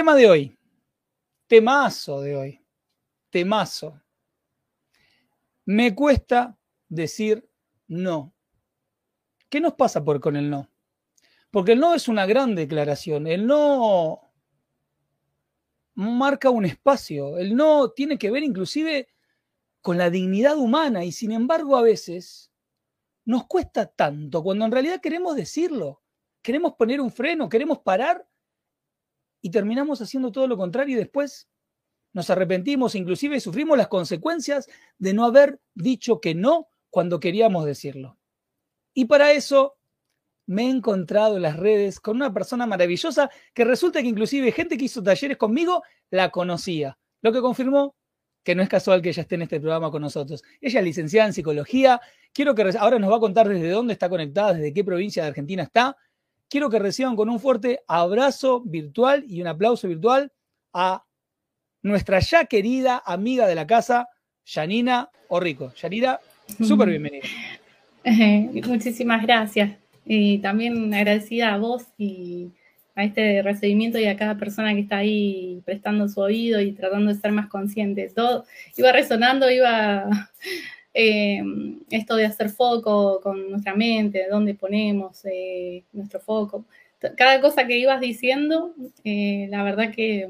Tema de hoy. Temazo de hoy. Temazo. Me cuesta decir no. ¿Qué nos pasa por con el no? Porque el no es una gran declaración. El no marca un espacio. El no tiene que ver inclusive con la dignidad humana y sin embargo a veces nos cuesta tanto cuando en realidad queremos decirlo. Queremos poner un freno, queremos parar y terminamos haciendo todo lo contrario y después nos arrepentimos, inclusive sufrimos las consecuencias de no haber dicho que no cuando queríamos decirlo. Y para eso me he encontrado en las redes con una persona maravillosa que resulta que inclusive gente que hizo talleres conmigo la conocía, lo que confirmó que no es casual que ella esté en este programa con nosotros. Ella es licenciada en psicología. Quiero que ahora nos va a contar desde dónde está conectada, desde qué provincia de Argentina está. Quiero que reciban con un fuerte abrazo virtual y un aplauso virtual a nuestra ya querida amiga de la casa, Janina Orrico. Yanina, súper bienvenida. muchísimas gracias. Y también agradecida a vos y a este recibimiento y a cada persona que está ahí prestando su oído y tratando de ser más conscientes. Todo iba resonando, iba eh, esto de hacer foco con nuestra mente, dónde ponemos eh, nuestro foco. Cada cosa que ibas diciendo, eh, la verdad que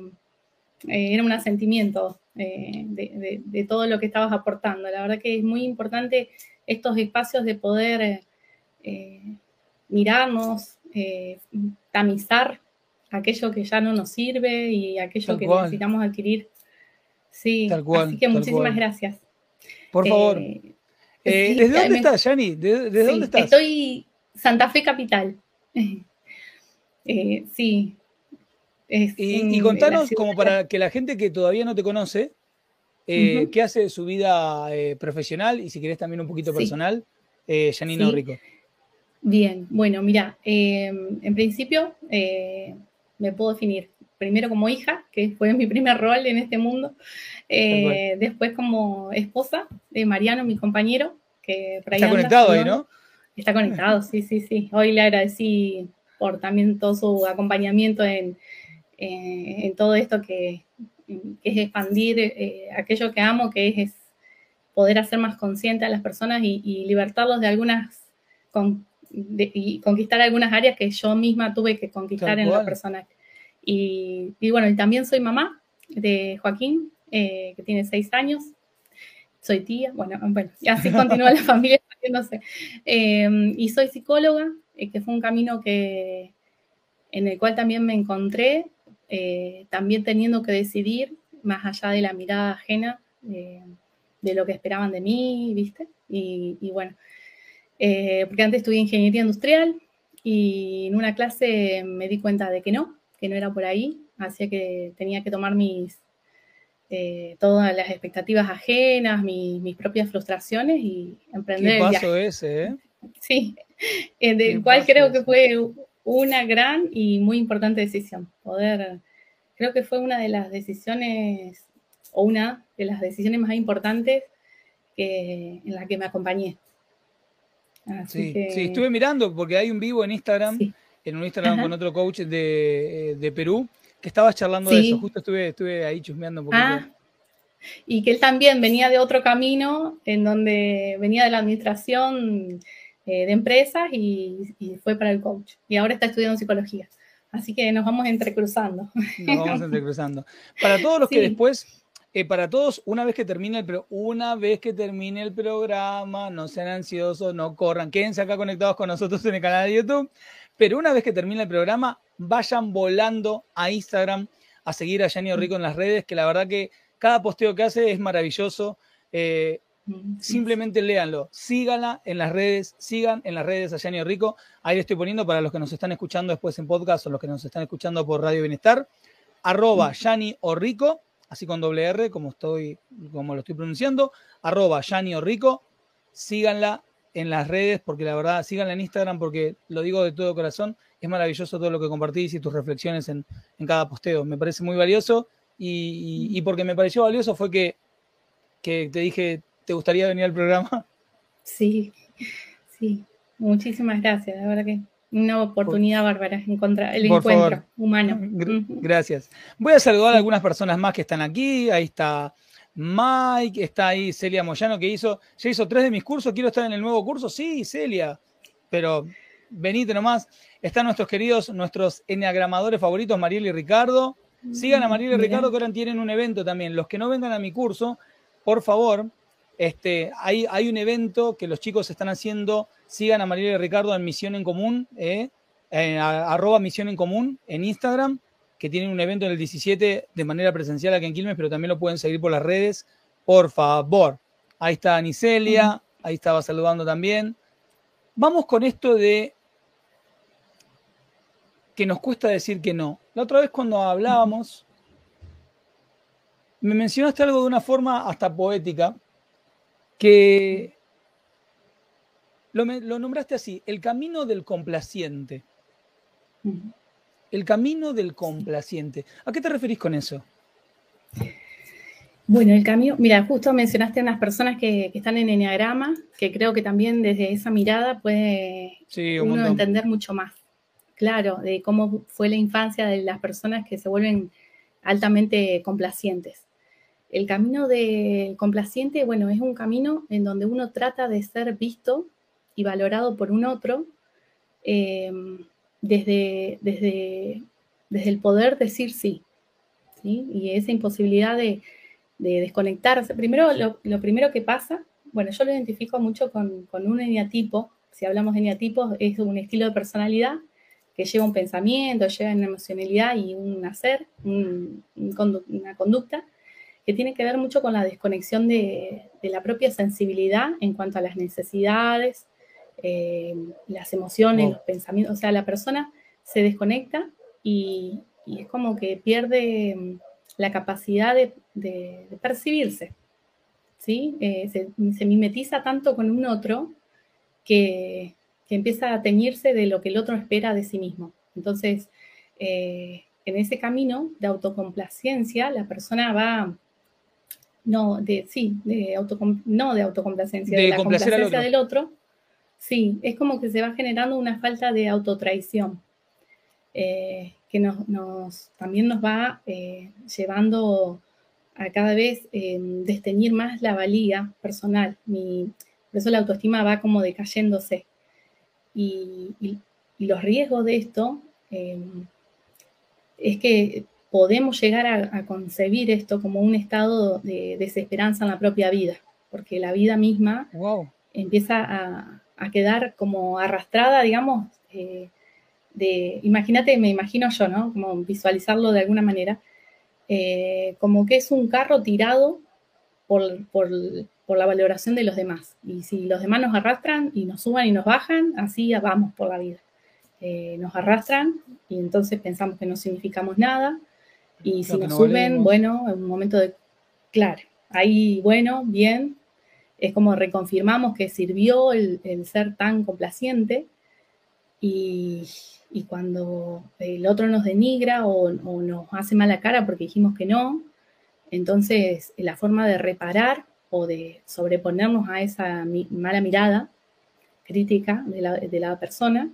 era un asentimiento de, de, todo lo que estabas aportando. La verdad que es muy importante estos espacios de poder mirarnos, tamizar aquello que ya no nos sirve y aquello que necesitamos adquirir. Sí, así que muchísimas gracias. Por favor. Eh, eh, ¿Desde dónde estás, Yani? ¿Desde, dónde estás? Estoy Santa Fe Capital. Eh, sí. y, contanos, como para que la gente que todavía no te conoce, ¿qué hace de su vida profesional y si querés también un poquito personal, Janina Rico? Bien, bueno, mira, en principio me puedo definir primero como hija, que fue mi primer rol en este mundo, eh, después como esposa de Mariano, mi compañero, que por ahí Está conectado ahí, ¿no? Está conectado, sí, sí, sí. Hoy le agradecí por también todo su acompañamiento en, eh, todo esto que, es expandir eh, aquello que amo, que es, poder hacer más consciente a las personas y, libertarlos de algunas, y conquistar algunas áreas que yo misma tuve que conquistar en lo personal. Y, bueno, y también soy mamá de Joaquín, eh, que tiene seis años. Soy tía, bueno, bueno, y así continúa la familia, no sé. Em, y soy psicóloga, eh, que fue un camino que, en el cual también me encontré, eh, también teniendo que decidir, más allá de la mirada ajena, de lo que esperaban de mí, ¿viste? Y, y bueno, porque antes estudié ingeniería industrial y en una clase me di cuenta de que no, que no era por ahí, hacía que tenía que tomar mis, eh, todas las expectativas ajenas, mis propias frustraciones y emprender ¿Qué paso ese, ¿eh? Sí, eh, del cual creo que fue una gran y muy importante decisión. Poder, creo que fue una de las decisiones, o una de las decisiones más importantes que, en la que me acompañé. sí, sí, estuve mirando porque hay un vivo en Instagram en un Instagram con otro coach de, de, Perú, que estabas charlando de eso. Justo estuve, estuve ahí chusmeando un poquito. Ah, y que él también venía de otro camino, en donde venía de la administración eh, de empresas y, y, fue para el coach. Y ahora está estudiando psicología. Así que nos vamos entrecruzando. Nos vamos entrecruzando. Para todos los que después eh, para todos, una vez que termine el una vez que termine el programa, no sean ansiosos, no corran, quédense acá conectados con nosotros en el canal de YouTube. Pero una vez que termine el programa, vayan volando a Instagram a seguir a Yanni Rico en las redes, que la verdad que cada posteo que hace es maravilloso. Eh, simplemente léanlo, síganla en las redes, sigan en las redes a Yanni Rico. Ahí le estoy poniendo para los que nos están escuchando después en podcast o los que nos están escuchando por Radio Bienestar. arroba Yani Rico, así con doble R, como, estoy, como lo estoy pronunciando, arroba Yani Rico. Síganla en las redes, porque la verdad, síganla en Instagram, porque lo digo de todo corazón, es maravilloso todo lo que compartís y tus reflexiones en, cada posteo. Me parece muy valioso y, porque me pareció valioso fue que, que te dije, ¿te gustaría venir al programa? Sí, sí. Muchísimas gracias, la verdad que una oportunidad bárbara encontrar el encuentro humano. Gracias. Voy a saludar a algunas personas más que están aquí. Ahí está Mike, está ahí Celia Moyano que hizo, ya hizo tres de mis cursos. Quiero estar en el nuevo curso. Sí, Celia, pero venite nomás. Están nuestros queridos, nuestros enneagramadores favoritos, Mariel y Ricardo. Sigan a Mariel y Ricardo que ahora tienen un evento también. Los que no vengan a mi curso, por favor, este, hay, hay un evento que los chicos están haciendo Sigan a Mariela y Ricardo en Misión en Común, eh, arroba Misión en Común en Instagram, que tienen un evento en el 17 de manera presencial aquí en Quilmes, pero también lo pueden seguir por las redes. Por favor. Ahí está Anicelia, ahí estaba saludando también. Vamos con esto de que nos cuesta decir que no. La otra vez cuando hablábamos, me mencionaste algo de una forma hasta poética, que lo, nombraste así, el camino del complaciente. El camino del complaciente. ¿A qué te referís con eso? Bueno, el camino, mira, justo mencionaste a unas personas que, están en Enneagrama, que creo que también desde esa mirada puede uno entender mucho más, claro, de cómo fue la infancia de las personas que se vuelven altamente complacientes. El camino del complaciente, bueno, es un camino en donde uno trata de ser visto y valorado por un otro, eh, desde, desde, desde, el poder decir sí, ¿sí? Y esa imposibilidad de, desconectarse. Primero, lo, primero que pasa, bueno, yo lo identifico mucho con, un eneatipo, si hablamos de eneatipos, es un estilo de personalidad que lleva un pensamiento, lleva una emocionalidad y un hacer, una conducta, que tiene que ver mucho con la desconexión de, de, la propia sensibilidad en cuanto a las necesidades, eh, las emociones, los pensamientos, o sea, la persona se desconecta y, es como que pierde mm, la capacidad de, percibirse, ¿sí? Eh, se, mimetiza tanto con un otro que, empieza a teñirse de lo que el otro espera de sí mismo. Entonces, eh, en ese camino de autocomplacencia, la persona va, no, de, sí, de no de autocomplacencia, de, la complacencia del otro, Sí, es como que se va generando una falta de autotraición, eh, que nos, también nos va eh, llevando a cada vez eh, desteñir más la valía personal. por eso la autoestima va como decayéndose. Y, los riesgos de esto es que podemos llegar a, concebir esto como un estado de desesperanza en la propia vida, porque la vida misma empieza a, a quedar como arrastrada, digamos, eh, de, imagínate, me imagino yo, ¿no? Como visualizarlo de alguna manera, eh, como que es un carro tirado por, la valoración de los demás. Y si los demás nos arrastran y nos suban y nos bajan, así vamos por la vida. Eh, nos arrastran y entonces pensamos que no significamos nada. Y si nos suben, bueno, en un momento de, claro, ahí, bueno, bien, es como reconfirmamos que sirvió el, ser tan complaciente y, cuando el otro nos denigra o, nos hace mala cara porque dijimos que no, entonces la forma de reparar o de sobreponernos a esa mala mirada crítica de la, persona,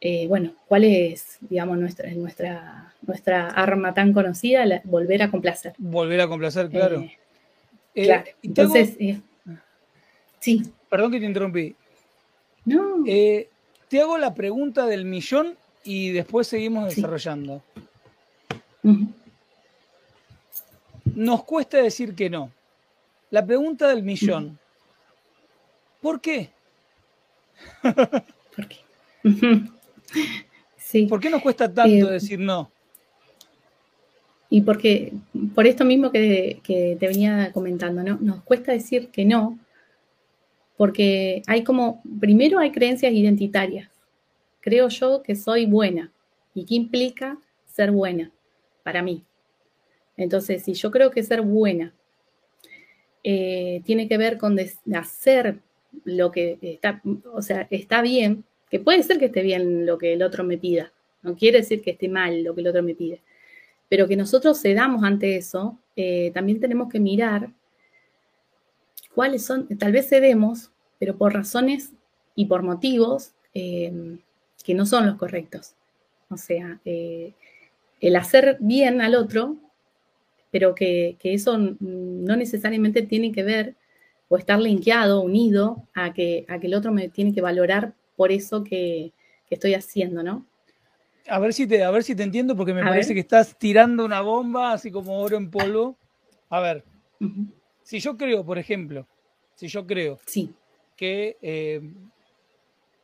eh, bueno, ¿cuál es, digamos, nuestra, nuestra, nuestra arma tan conocida? volver a complacer. Volver a complacer, claro. Eh, eh, claro. Entonces, Sí. Perdón que te interrumpí. No. Eh, te hago la pregunta del millón y después seguimos desarrollando. Nos cuesta decir que no. La pregunta del millón. ¿Por qué? ¿Por qué? sí. ¿Por qué nos cuesta tanto eh, decir no? Y porque, por esto mismo que, que, te venía comentando, ¿no? Nos cuesta decir que no, porque hay como, primero hay creencias identitarias. Creo yo que soy buena. ¿Y qué implica ser buena? para mí. Entonces, si yo creo que ser buena eh, tiene que ver con hacer lo que está, o sea, está bien, que puede ser que esté bien lo que el otro me pida, no quiere decir que esté mal lo que el otro me pide, pero que nosotros cedamos ante eso, eh, también tenemos que mirar cuáles son, tal vez cedemos, pero por razones y por motivos eh, que no son los correctos. O sea, eh, el hacer bien al otro, pero que, eso no necesariamente tiene que ver o estar linkeado, unido a que, a que el otro me tiene que valorar por eso que, estoy haciendo, ¿no? A ver si te, a ver si te entiendo, porque me parece que estás tirando una bomba así como oro en polvo. A ver, si yo creo, por ejemplo, si yo creo sí. que eh,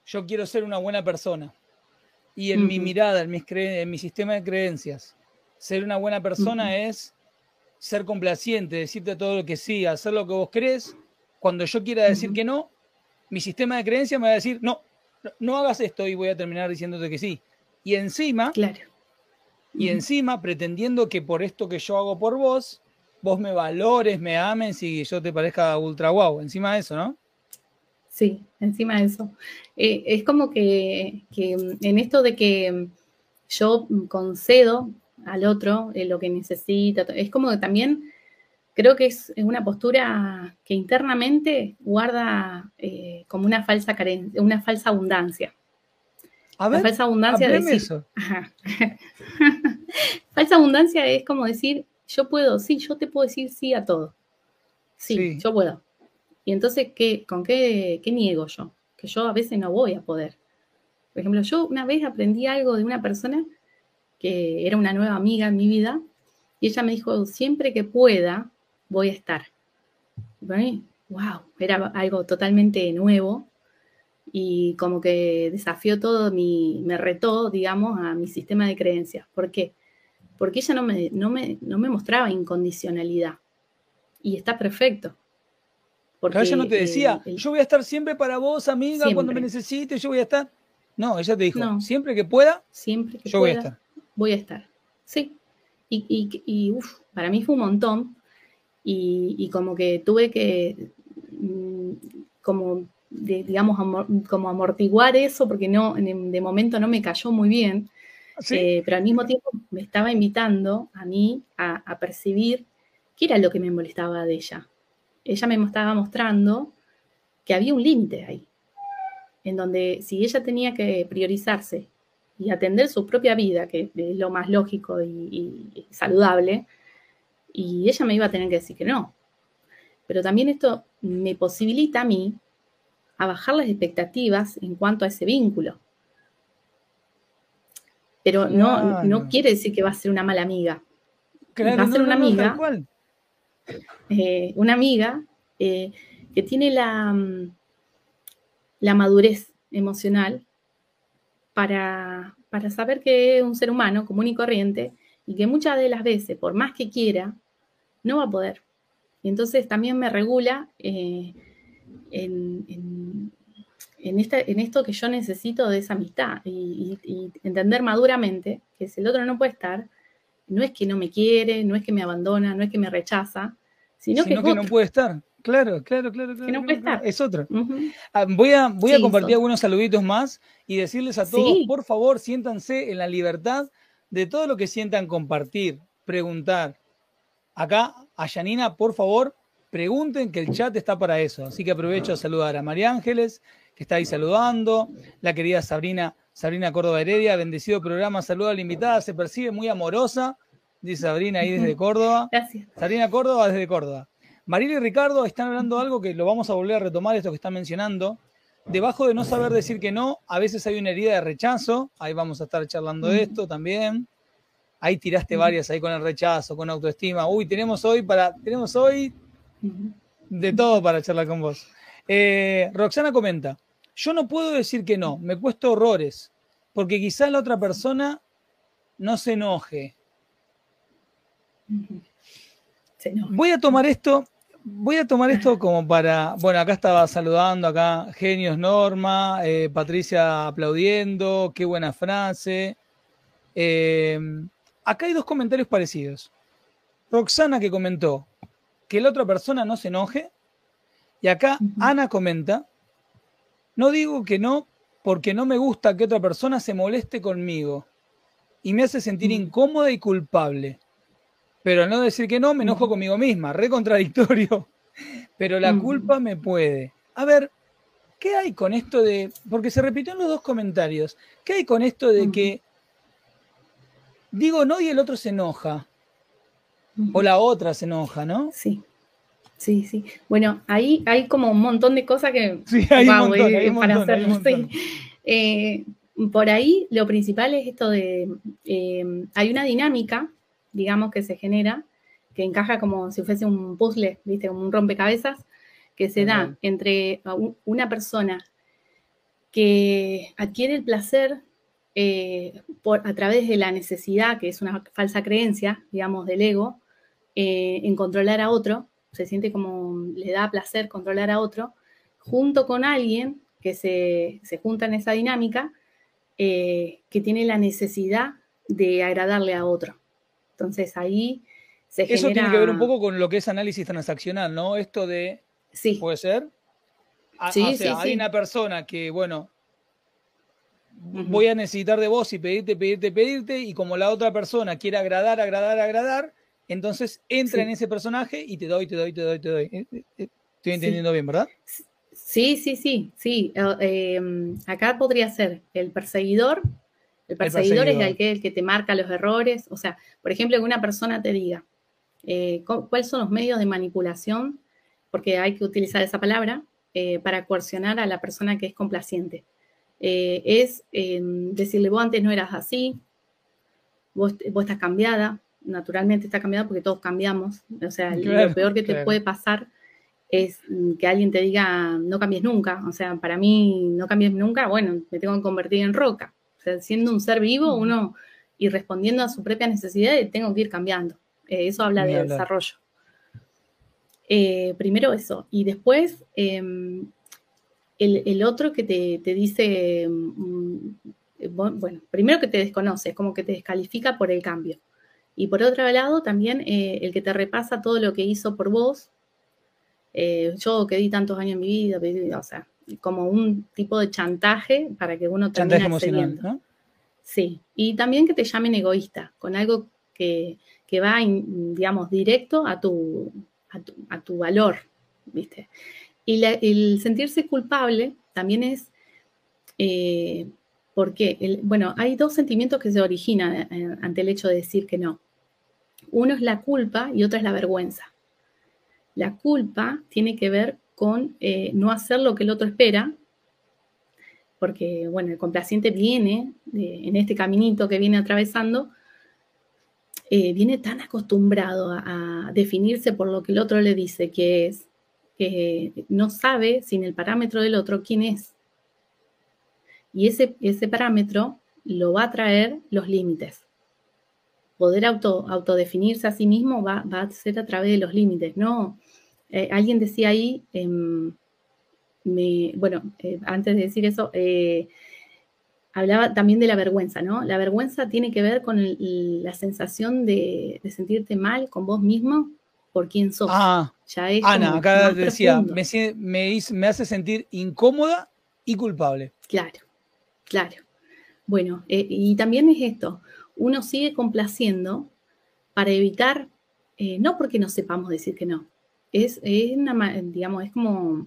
yo quiero ser una buena persona y en mi mirada, en, mis en mi sistema de creencias, ser una buena persona es ser complaciente, decirte todo lo que sí, hacer lo que vos crees. Cuando yo quiera decir que no, mi sistema de creencias me va a decir, no, no, hagas esto y voy a terminar diciéndote que sí. Y encima, claro. y encima pretendiendo que por esto que yo hago por vos, vos me valores, me ames y yo te parezca ultra guau. Encima de eso, ¿no? Sí, encima de eso. Eh, es como que, en esto de que yo concedo al otro eh, lo que necesita, es como que también creo que es, una postura que internamente guarda eh, como una falsa carencia, una falsa abundancia. A ver, falsa abundancia de eso. falsa abundancia es como decir, yo puedo, sí, yo te puedo decir sí a todo. sí. yo puedo. Y entonces, ¿qué, ¿con qué, qué niego yo? Que yo a veces no voy a poder. Por ejemplo, yo una vez aprendí algo de una persona que era una nueva amiga en mi vida y ella me dijo, siempre que pueda, voy a estar. Y para mí, wow, era algo totalmente nuevo y como que desafió todo mi, me retó, digamos, a mi sistema de creencias. ¿Por qué? Porque ella no me, no me, no me mostraba incondicionalidad y está perfecto. Porque ella no te decía, yo voy a estar siempre para vos, amiga, cuando me necesites, yo voy a estar. No, ella te dijo, siempre que pueda, siempre que yo voy a estar. Voy a estar. Sí. Y, y, para mí fue un montón. Y, como que tuve que, mm, como, digamos, como amortiguar eso, porque no, de momento no me cayó muy bien. Eh, pero al mismo tiempo me estaba invitando a mí a, a percibir qué era lo que me molestaba de ella ella me estaba mostrando que había un límite ahí, en donde si ella tenía que priorizarse y atender su propia vida, que es lo más lógico y, saludable, y ella me iba a tener que decir que no. Pero también esto me posibilita a mí a bajar las expectativas en cuanto a ese vínculo. Pero no, no quiere decir que va a ser una mala amiga. va a ser una amiga eh, una amiga eh, que tiene la, mm, la madurez emocional para, para, saber que es un ser humano común y corriente y que muchas de las veces, por más que quiera, no va a poder. Y entonces también me regula eh, en, en, en, esto que yo necesito de esa amistad y, y, entender maduramente que si el otro no puede estar, no es que no me quiere, no es que me abandona, no es que me rechaza, sino, que, no puede estar. Claro, claro, claro. que no puede estar. Es otro. Ah, voy a, voy a compartir algunos saluditos más y decirles a todos, por favor, siéntanse en la libertad de todo lo que sientan compartir, preguntar. Acá, a Yanina, por favor, pregunten que el chat está para eso. Así que aprovecho a saludar a María Ángeles, que está ahí saludando, la querida Sabrina, Sabrina Córdoba Heredia, bendecido programa, saluda a la invitada, se percibe muy amorosa, dice Sabrina ahí desde Córdoba. Gracias. Sabrina Córdoba desde Córdoba. Marina y Ricardo están hablando de algo que lo vamos a volver a retomar, esto que están mencionando. Debajo de no saber decir que no, a veces hay una herida de rechazo. Ahí vamos a estar charlando de esto también. Ahí tiraste varias ahí con el rechazo, con autoestima. Uy, tenemos hoy para, tenemos hoy de todo para charlar con vos. Eh, Roxana comenta, yo no puedo decir que no, me cuesta horrores, porque quizá la otra persona no se enoje. Voy a tomar esto, voy a tomar esto como para, bueno, acá estaba saludando, acá genios Norma, eh, Patricia aplaudiendo, qué buena frase. Eh, acá hay dos comentarios parecidos. Roxana que comentó que la otra persona no se enoje. Y acá Ana comenta, no digo que no porque no me gusta que otra persona se moleste conmigo y me hace sentir incómoda y culpable. Pero al no decir que no, me enojo conmigo misma, re contradictorio. Pero la culpa me puede. A ver, ¿qué hay con esto de.? Porque se repitió en los dos comentarios. ¿Qué hay con esto de que digo no y el otro se enoja? O la otra se enoja, ¿no? Sí. Sí, sí. Bueno, ahí hay como un montón de cosas que sí, hay un montón, para hacer. Eh, por ahí lo principal es esto de, eh, hay una dinámica, digamos, que se genera, que encaja como si fuese un puzzle, ¿viste? Como un rompecabezas, que se da entre una persona que adquiere el placer eh, por, a través de la necesidad, que es una falsa creencia, digamos, del ego, eh, en controlar a otro, se siente como le da placer controlar a otro, junto con alguien que se, junta en esa dinámica, eh, que tiene la necesidad de agradarle a otro. Entonces ahí se Eso tiene que ver un poco con lo que es análisis transaccional, ¿no? Esto de... Sí. ¿Puede ser? Ah, sí, o sea, hay una persona que, bueno, voy a necesitar de vos y pedirte, pedirte, pedirte, y como la otra persona quiere agradar, agradar, agradar, entonces entra en ese personaje y te doy, te doy, te doy, te doy. Eh, eh, eh, estoy entendiendo bien, ¿verdad? Sí, sí, sí, sí. Em, acá podría ser el perseguidor. El perseguidor, es el que, el que te marca los errores. O sea, por ejemplo, que una persona te diga cuáles son los medios de manipulación, porque hay que utilizar esa palabra, para coercionar a la persona que es complaciente. es em, decirle, vos antes no eras así, vos, vos estás cambiada, naturalmente está cambiada porque todos cambiamos. O sea, lo peor que te puede pasar es que alguien te diga no cambies nunca. O sea, para mí no cambies nunca, bueno, me tengo que convertir en roca. O sea, siendo un ser vivo, uno y respondiendo a su propia necesidad, tengo que ir cambiando. Eh, eso habla de desarrollo. Eh, primero eso. Y después, em, el, otro que te, te dice, mm, bueno, primero que te desconoce, como que te descalifica por el cambio. Y por otro lado, también eh, el que te repasa todo lo que hizo por vos. Eh, yo que di tantos años en mi vida, o sea, como un tipo de chantaje para que uno termine emocional, ¿no? Sí, y también que te llamen egoísta, con algo que, va, digamos, directo a tu, a tu, valor, ¿viste? Y el sentirse culpable también es eh, porque, bueno, hay dos sentimientos que se originan ante el hecho de decir que no. Uno es la culpa y otro es la vergüenza. La culpa tiene que ver con eh, no hacer lo que el otro espera, porque, bueno, el complaciente viene en este caminito que viene atravesando, eh, viene tan acostumbrado a, definirse por lo que el otro le dice, que es que no sabe sin el parámetro del otro quién es. Y ese, ese parámetro lo va a traer los límites poder auto, autodefinirse a sí mismo va, a ser a través de los límites, ¿no? Eh, alguien decía ahí, em, bueno, eh, antes de decir eso, eh, hablaba también de la vergüenza, ¿no? La vergüenza tiene que ver con la sensación de, sentirte mal con vos mismo por quién sos. Ah, Ana, acá decía, me, me, hace sentir incómoda y culpable. Claro, claro. Bueno, y también es esto, uno sigue complaciendo para evitar, eh, no porque no sepamos decir que no, es, una, digamos, es como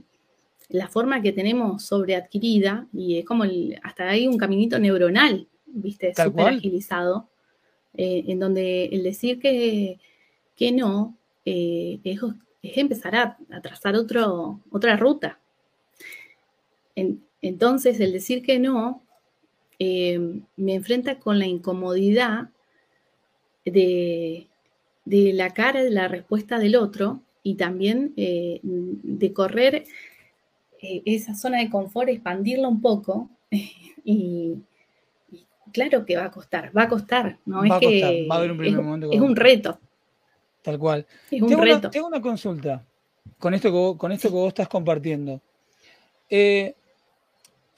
la forma que tenemos sobreadquirida y es como hasta hay un caminito neuronal, viste, súper agilizado, eh, en donde el decir que, que no eh, es, empezar a, trazar otro, otra ruta. entonces, el decir que no eh, me enfrenta con la incomodidad de, la cara de la respuesta del otro y también eh, de correr eh, esa zona de confort, expandirla un poco y, claro que va a costar, va a costar, ¿no? Va es que va a haber un primer momento es un reto. Tal cual. Es un tengo, reto. Una, tengo una consulta con esto que vos, con esto que vos estás compartiendo.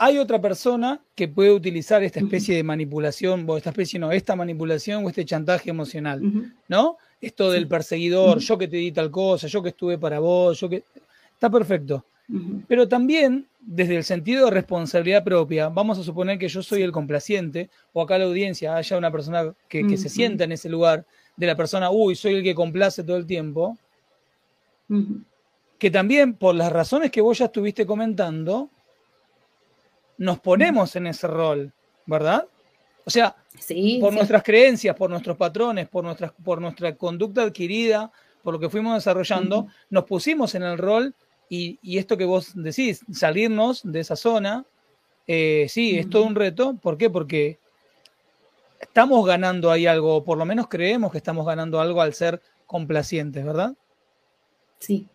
Hay otra persona que puede utilizar esta especie de manipulación, o esta especie no, esta manipulación o este chantaje emocional, ¿no? Esto del perseguidor, yo que te di tal cosa, yo que estuve para vos, yo que... Está perfecto. Pero también, desde el sentido de responsabilidad propia, vamos a suponer que yo soy el complaciente, o acá la audiencia haya una persona que, se sienta en ese lugar de la persona, uy, soy el que complace todo el tiempo, que también, por las razones que vos ya estuviste comentando, nos ponemos en ese rol, ¿verdad? O sea, por nuestras creencias, por nuestros patrones, por, nuestras, por nuestra conducta adquirida, por lo que fuimos desarrollando, nos pusimos en el rol y, esto que vos decís, salirnos de esa zona, eh, sí, es todo un reto. ¿Por qué? Porque estamos ganando ahí algo, o por lo menos creemos que estamos ganando algo al ser complacientes, ¿verdad? Sí,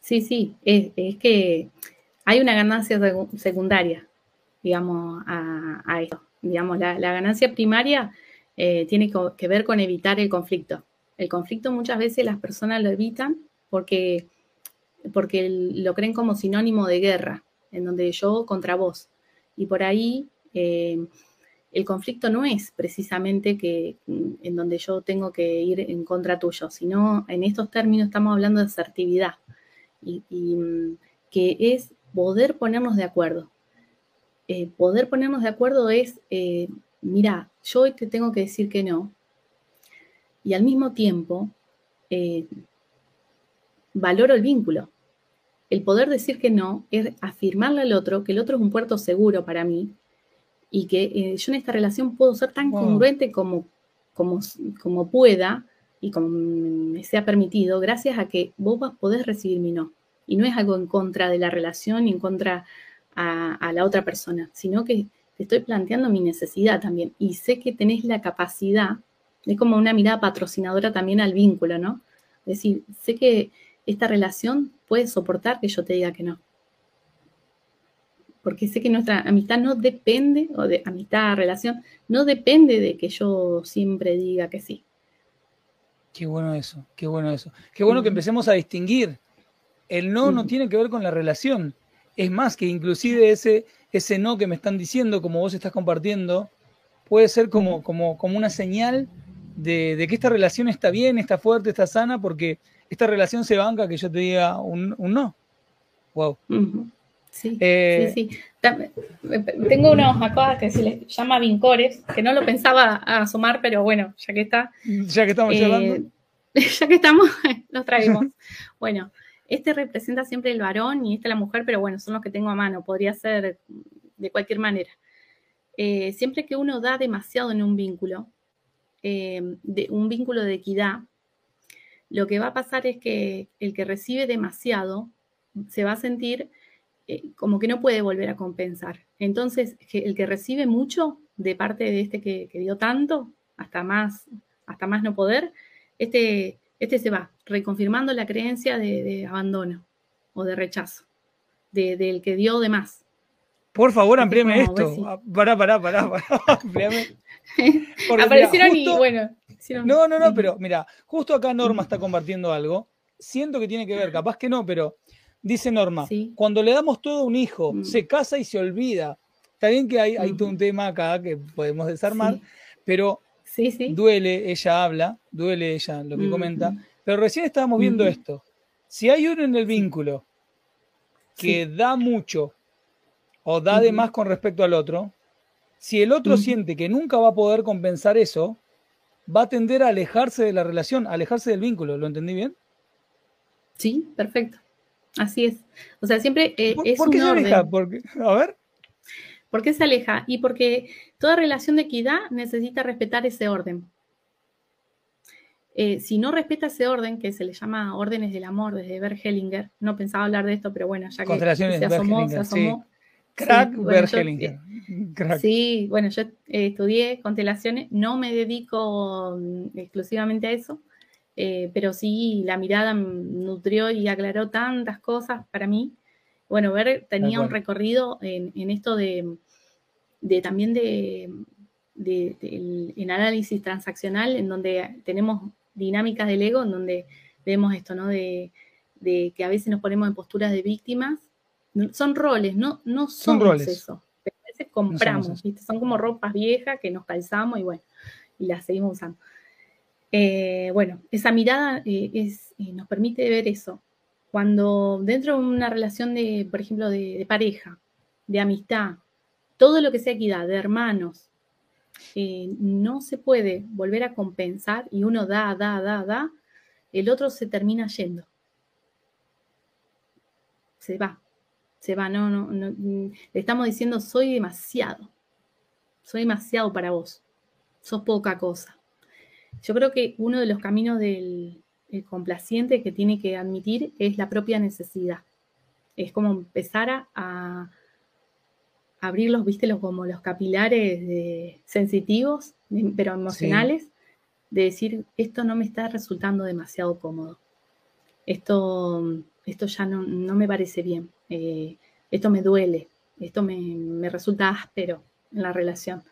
sí, sí. Es, es que hay una ganancia secundaria digamos, a, esto. Digamos, la, ganancia primaria eh, tiene que ver con evitar el conflicto. El conflicto muchas veces las personas lo evitan porque, porque lo creen como sinónimo de guerra, en donde yo contra vos. Y por ahí eh, el conflicto no es precisamente que en donde yo tengo que ir en contra tuyo, sino en estos términos estamos hablando de asertividad y mm, que es poder ponernos de acuerdo. Eh, poder ponernos de acuerdo es, eh, mira, yo hoy te tengo que decir que no, y al mismo tiempo eh, valoro el vínculo. El poder decir que no es afirmarle al otro que el otro es un puerto seguro para mí y que yo en esta relación puedo ser tan congruente como, como, como pueda y como me sea permitido, gracias a que vos podés recibir mi no. Y no es algo en contra de la relación ni en contra a, la otra persona, sino que te estoy planteando mi necesidad también. Y sé que tenés la capacidad, es como una mirada patrocinadora también al vínculo, ¿no? Es decir, sé que esta relación puede soportar que yo te diga que no. Porque sé que nuestra amistad no depende, o de amistad, relación, no depende de que yo siempre diga que sí. Qué bueno eso, qué bueno eso. Qué bueno que empecemos a distinguir. El no no tiene que ver con la relación, es más, que inclusive ese, ese no que me están diciendo, como vos estás compartiendo, puede ser como, como, como una señal de, que esta relación está bien, está fuerte, está sana, porque esta relación se banca que yo te diga un, no. Wow. Sí, eh, sí, sí. Tengo unos acá que se les llama vincores, que no lo pensaba asomar, pero bueno, ya que está. Ya que estamos eh, Ya que estamos, los traemos. bueno, este representa siempre el varón y este la mujer, pero bueno, son los que tengo a mano, podría ser de cualquier manera. Eh, siempre que uno da demasiado en un vínculo, eh, de, un vínculo de equidad, lo que va a pasar es que el que recibe demasiado se va a sentir eh, como que no puede volver a compensar. Entonces, el que recibe mucho de parte de este que, que dio tanto, hasta más, hasta más no poder, este este se va, reconfirmando la creencia de, abandono o de rechazo, del que dio de más. Por favor, amplíame esto. Ah, pará, pará, pará, pará. Aparecieron y bueno. No, no, no, pero mira, justo acá Norma está compartiendo algo. Siento que tiene que ver, capaz que no, pero dice Norma, cuando le damos todo a un hijo, mm. se casa y se olvida. Está bien que hay, hay todo un tema acá que podemos desarmar, pero Sí, sí. Duele, ella habla, duele ella lo que comenta, pero recién estábamos viendo esto. Si hay uno en el vínculo que da mucho o da de más con respecto al otro, si el otro siente que nunca va a poder compensar eso, va a tender a alejarse de la relación, a alejarse del vínculo. ¿Lo entendí bien? Sí, perfecto. Así es. O sea, siempre eh, es ¿por qué se aleja? Porque, a ver. ¿Por qué se aleja? Y porque toda relación de equidad necesita respetar ese orden. Eh, si no respeta ese orden, que se le llama órdenes del amor desde Bert Hellinger, no pensaba hablar de esto, pero bueno, ya que se asomó, se asomó. Crack sí, Hellinger. Sí, bueno, yo eh, estudié constelaciones, no me dedico mm, exclusivamente a eso, eh, pero sí la mirada nutrió y aclaró tantas cosas para mí bueno, ver tenía un recorrido en, esto de, también de, en análisis transaccional, en donde tenemos dinámicas del ego, en donde vemos esto, ¿no? De, que a veces nos ponemos en posturas de víctimas. Son roles, no, no son roles. eso. veces compramos, son como ropas viejas que nos calzamos y bueno, y las seguimos usando. Eh, bueno, esa mirada eh, es, eh, nos permite ver eso. Cuando dentro de una relación de, por ejemplo, de, pareja, de amistad, todo lo que sea equidad, de hermanos, no se puede volver a compensar y uno da, da, da, da, el otro se termina yendo. Se va, se va, no, no, no, le estamos diciendo soy demasiado, soy demasiado para vos, sos poca cosa. Yo creo que uno de los caminos del complaciente que tiene que admitir es la propia necesidad. Es como empezar a, abrir los, viste, los, como los capilares sensitivos, pero emocionales, de decir, esto no me está resultando demasiado cómodo. Esto, esto ya no, me parece bien. Eh, esto me duele. Esto me, me resulta áspero en la relación.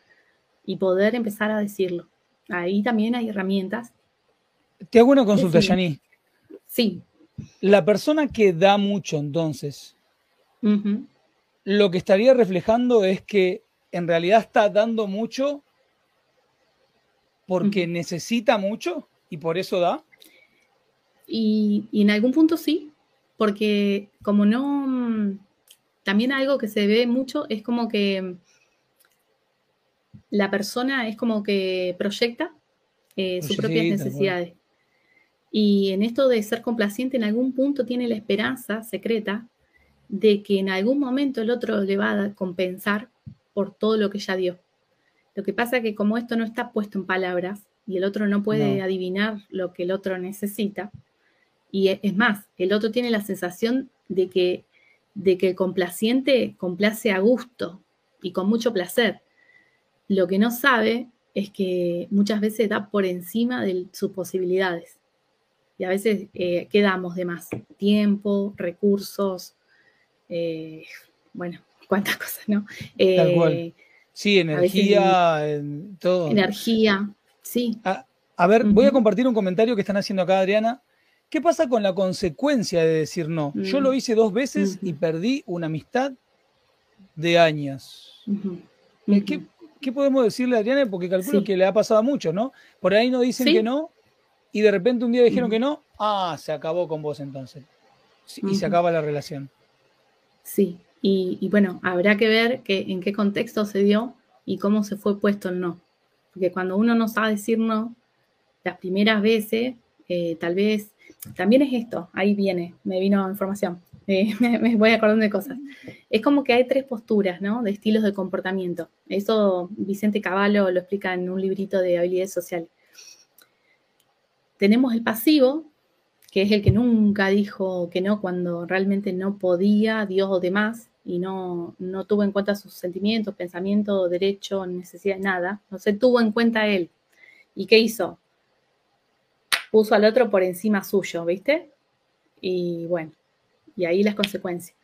Y poder empezar a decirlo Ahí también hay herramientas. Te hago una consulta, Yani. Sí. La persona que da mucho, entonces, lo que estaría reflejando es que en realidad está dando mucho porque necesita mucho y por eso da. Y, y, en algún punto sí, porque como no, también algo que se ve mucho es como que la persona es como que proyecta eh, sus propias necesidades. Y en esto de ser complaciente, en algún punto tiene la esperanza secreta de que en algún momento el otro le va a compensar por todo lo que ya dio. Lo que pasa es que como esto no está puesto en palabras y el otro no puede adivinar lo que el otro necesita, y es más, el otro tiene la sensación de que, de que el complaciente complace a gusto y con mucho placer. Lo que no sabe es que muchas veces da por encima de sus posibilidades. Y a veces eh, quedamos de más tiempo, recursos, eh, bueno, cuántas cosas, ¿no? Tal cual. Eh, sí, energía, todo. Energía, sí. A, ver, voy a compartir un comentario que están haciendo acá, Adriana. ¿Qué pasa con la consecuencia de decir no? Yo lo mm. hice dos veces y perdí una amistad de años. ¿Qué, ¿qué podemos decirle a Adriana? Porque calculo que le ha pasado a muchos, ¿no? Por ahí no dicen que no y de repente un día dijeron que no, ah, se acabó con vos entonces. Y se acaba la relación. Sí, y, bueno, habrá que ver que, en qué contexto se dio y cómo se fue puesto el no. Porque cuando uno no sabe decir no, las primeras veces, eh, tal vez, también es esto, ahí viene, me vino información. me, voy acordando de cosas. Es como que hay tres posturas, ¿no? De estilos de comportamiento. Eso Vicente Cavallo lo explica en un librito de habilidades sociales. Tenemos el pasivo, que es el que nunca dijo que no cuando realmente no podía, Dios o demás, y no, no tuvo en cuenta sus sentimientos, pensamientos, derechos, necesidades, nada. No se tuvo en cuenta él. ¿Y qué hizo? Puso al otro por encima suyo, ¿viste? Y bueno, y ahí las consecuencias.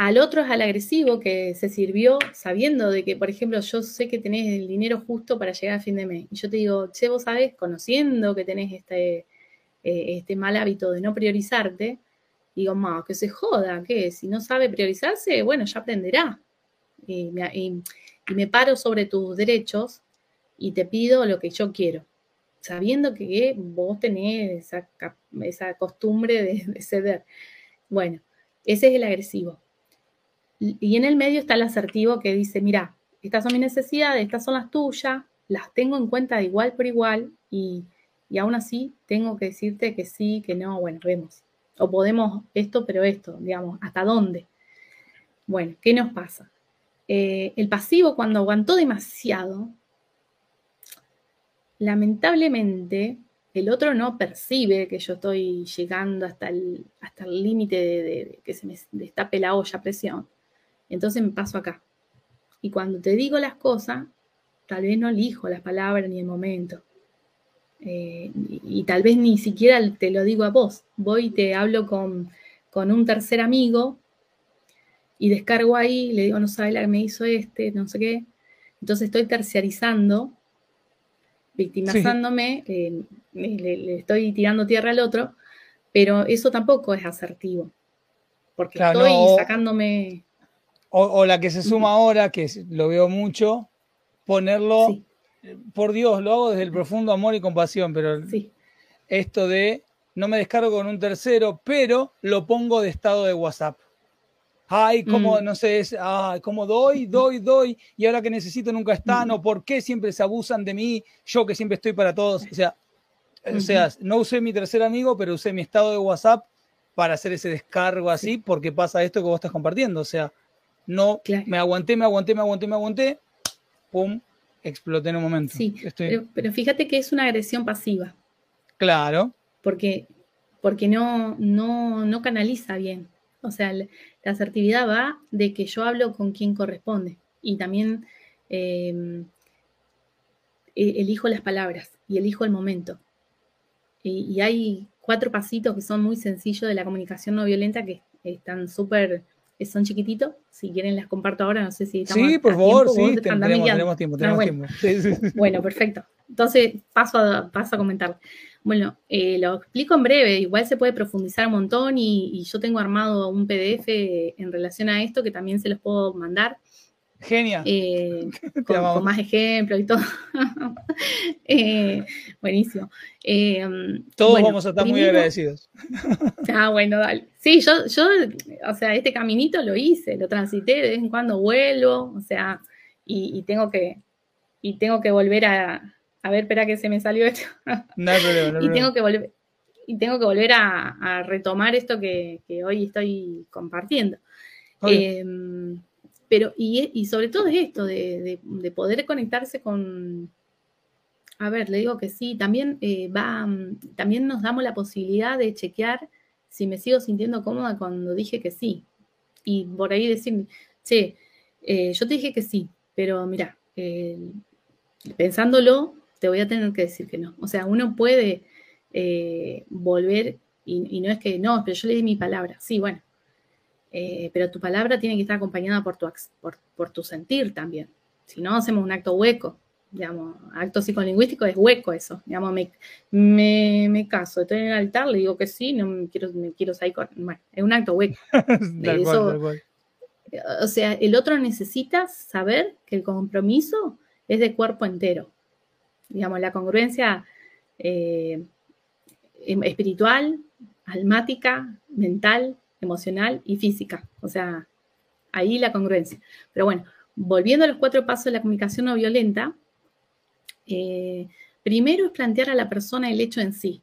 Al otro es al agresivo que se sirvió sabiendo de que, por ejemplo, yo sé que tenés el dinero justo para llegar a fin de mes. Y yo te digo, che, vos sabés, conociendo que tenés este, eh, este mal hábito de no priorizarte, digo, más, que se joda, que si no sabe priorizarse, bueno, ya aprenderá. Y me, paro sobre tus derechos y te pido lo que yo quiero, sabiendo que vos tenés esa, esa costumbre de ceder. Bueno, ese es el agresivo. Y en el medio está el asertivo que dice, mira, estas son mis necesidades, estas son las tuyas, las tengo en cuenta de igual por igual y, aún así tengo que decirte que sí, que no, bueno, vemos. O podemos esto, pero esto, digamos, ¿hasta dónde? Bueno, ¿qué nos pasa? Eh, el pasivo cuando aguantó demasiado, lamentablemente el otro no percibe que yo estoy llegando hasta el hasta el límite de, que se me destape la olla presión. Entonces me paso acá. Y cuando te digo las cosas, tal vez no elijo las palabras ni el momento. Eh, y, tal vez ni siquiera te lo digo a vos. Voy y te hablo con, con un tercer amigo y descargo ahí, le digo, no sabe la que me hizo este, no sé qué. Entonces estoy terciarizando victimizándome, eh, le, estoy tirando tierra al otro, pero eso tampoco es asertivo, porque estoy sacándome... O, la que se suma ahora, que lo veo mucho, ponerlo, por Dios, lo hago desde el profundo amor y compasión, pero esto de no me descargo con un tercero, pero lo pongo de estado de WhatsApp. Ay, cómo, mm. no sé, es, ay, cómo doy, doy, doy, y ahora que necesito nunca están, mm. o por qué siempre se abusan de mí, yo que siempre estoy para todos. O sea, o sea, no usé mi tercer amigo, pero usé mi estado de WhatsApp para hacer ese descargo así, porque pasa esto que vos estás compartiendo. O sea, no, me aguanté, me aguanté, me aguanté, me aguanté, pum, exploté en un momento. Sí, pero, fíjate que es una agresión pasiva. Claro. Porque, porque no, no, no canaliza bien. O sea, la asertividad va de que yo hablo con quien corresponde y también em, e, elijo las palabras y elijo el momento. y, hay cuatro pasitos que son muy sencillos de la comunicación no violenta que están súper son chiquititos. Si quieren, las comparto ahora. No sé si estamos. Sí, por favor, sí, tenemos, tiempo, tenemos bueno. tiempo. bueno, perfecto. Entonces, paso a, paso a comentar. Bueno, eh, lo explico en breve. Igual se puede profundizar un montón y, yo tengo armado un PDF en relación a esto que también se los puedo mandar. Genial. Eh, con, más ejemplos y todo. Eh, buenísimo. Eh, Todos vamos a estar muy agradecidos. ah, bueno, dale. Sí, yo, yo, o sea, este caminito lo hice, lo transité, de vez en cuando vuelvo, o sea, y, tengo que, y tengo que volver a, a ver, espera que se me salió esto. No problema, y tengo que volver, y tengo que volver a, retomar esto que, hoy estoy compartiendo. Pero, y, sobre todo es esto, de, poder conectarse con, a ver, le digo que sí, también eh, va, también nos damos la posibilidad de chequear si me sigo sintiendo cómoda cuando dije que sí. Y por ahí decir, che, eh, yo te dije que sí, pero mira, eh, pensándolo, te voy a tener que decir que no. O sea, uno puede volver y, y, no es que no, pero yo le di mi palabra. Sí, bueno, eh, pero tu palabra tiene que estar acompañada por tu, por, tu sentir también. Si no, hacemos un acto hueco. Digamos, acto psicolingüístico es hueco eso. Digamos, me, me, caso, estoy en el altar, le digo que sí, no me quiero, me quiero salir con. Bueno, es un acto hueco. O sea, el otro necesita saber que el compromiso es de cuerpo entero. Digamos, la congruencia eh, em, espiritual, almática, mental, emocional y física. O sea, ahí la congruencia. Pero bueno, volviendo a los cuatro pasos de la comunicación no violenta, eh, primero es plantear a la persona el hecho en sí.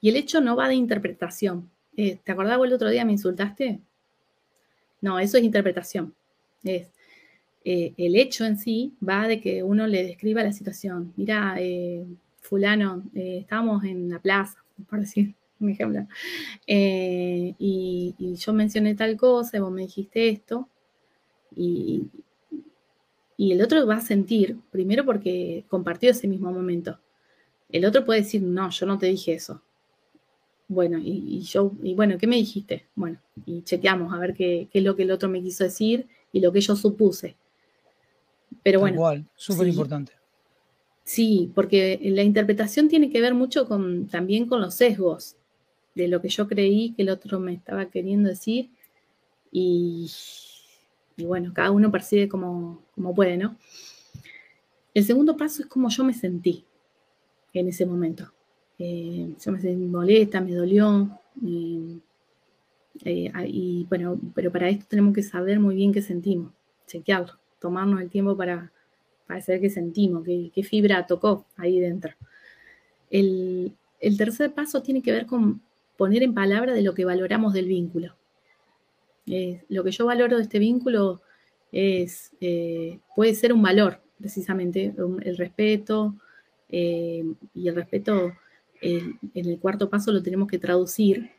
Y el hecho no va de interpretación. Eh, ¿Te acordabas el otro día me insultaste? No, eso es interpretación. Es, eh, el hecho en sí va de que uno le describa la situación. Mira, fulano, estamos en la plaza, por decir, un ejemplo. Eh, y, yo mencioné tal cosa, y vos me dijiste esto, y, y el otro va a sentir, primero porque compartió ese mismo momento. El otro puede decir, no, yo no te dije eso. Bueno, y, yo, y bueno, ¿qué me dijiste? Bueno, y chequeamos a ver qué, es lo que el otro me quiso decir y lo que yo supuse. Pero bueno. Igual, súper importante. Sí, porque la interpretación tiene que ver mucho con, también con los sesgos de lo que yo creí que el otro me estaba queriendo decir y, bueno, cada uno percibe como, puede, ¿no? El segundo paso es cómo yo me sentí en ese momento. Eh, yo me sentí molesta, me dolió. Eh, y bueno, pero para esto tenemos que saber muy bien qué sentimos, chequearlo, tomarnos el tiempo para, para saber qué sentimos, qué, fibra tocó ahí dentro. El, el tercer paso tiene que ver con poner en palabra de lo que valoramos del vínculo. lo que yo valoro de este vínculo es, eh, puede ser un valor, precisamente, el respeto, eh, y el respeto en el cuarto paso lo tenemos que traducir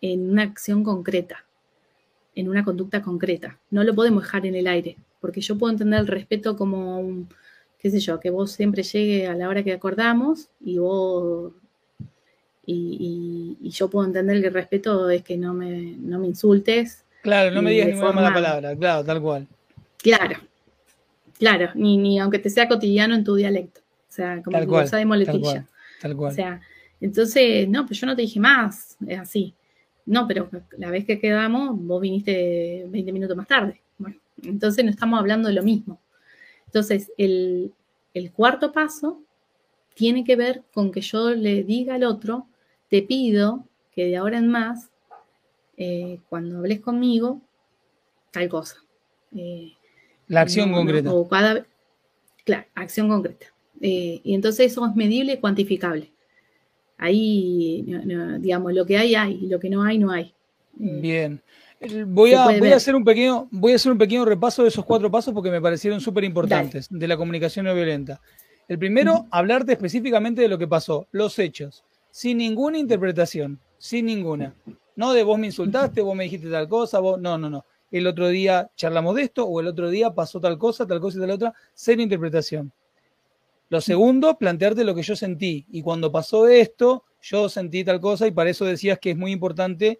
en una acción concreta, en una conducta concreta. No lo podemos dejar en el aire, porque yo puedo entender el respeto como un, qué sé yo, que vos siempre llegue a la hora que acordamos y vos y, yo puedo entender que el respeto es que no me, no me insultes. Claro, no me digas ninguna mala palabra, claro, tal cual. Claro, claro, ni, ni aunque te sea cotidiano en tu dialecto. O sea, como que de moletilla. Tal cual, O sea, entonces, no, pues yo no te dije más, es así. no, pero la vez que quedamos, vos viniste 20 minutos más tarde. Bueno, entonces no estamos hablando de lo mismo. Entonces, el, cuarto paso tiene que ver con que yo le diga al otro, te pido que de ahora en más, eh, cuando hables conmigo, tal cosa. Eh, la acción concreta. o cada, claro, acción concreta. Eh, y entonces eso es medible y cuantificable. Ahí, digamos, lo que hay, hay, lo que no hay, no hay. Bien. Voy a, voy a, hacer un pequeño, voy a hacer un pequeño repaso de esos cuatro pasos porque me parecieron súper importantes de la comunicación no violenta. El primero, hablarte específicamente de lo que pasó, los hechos, sin ninguna interpretación, sin ninguna. No de vos me insultaste, vos me dijiste tal cosa, vos, no, no, no. El otro día charlamos de esto o el otro día pasó tal cosa, tal cosa y tal otra, sin interpretación. Lo segundo, plantearte lo que yo sentí. Y cuando pasó esto, yo sentí tal cosa y para eso decías que es muy importante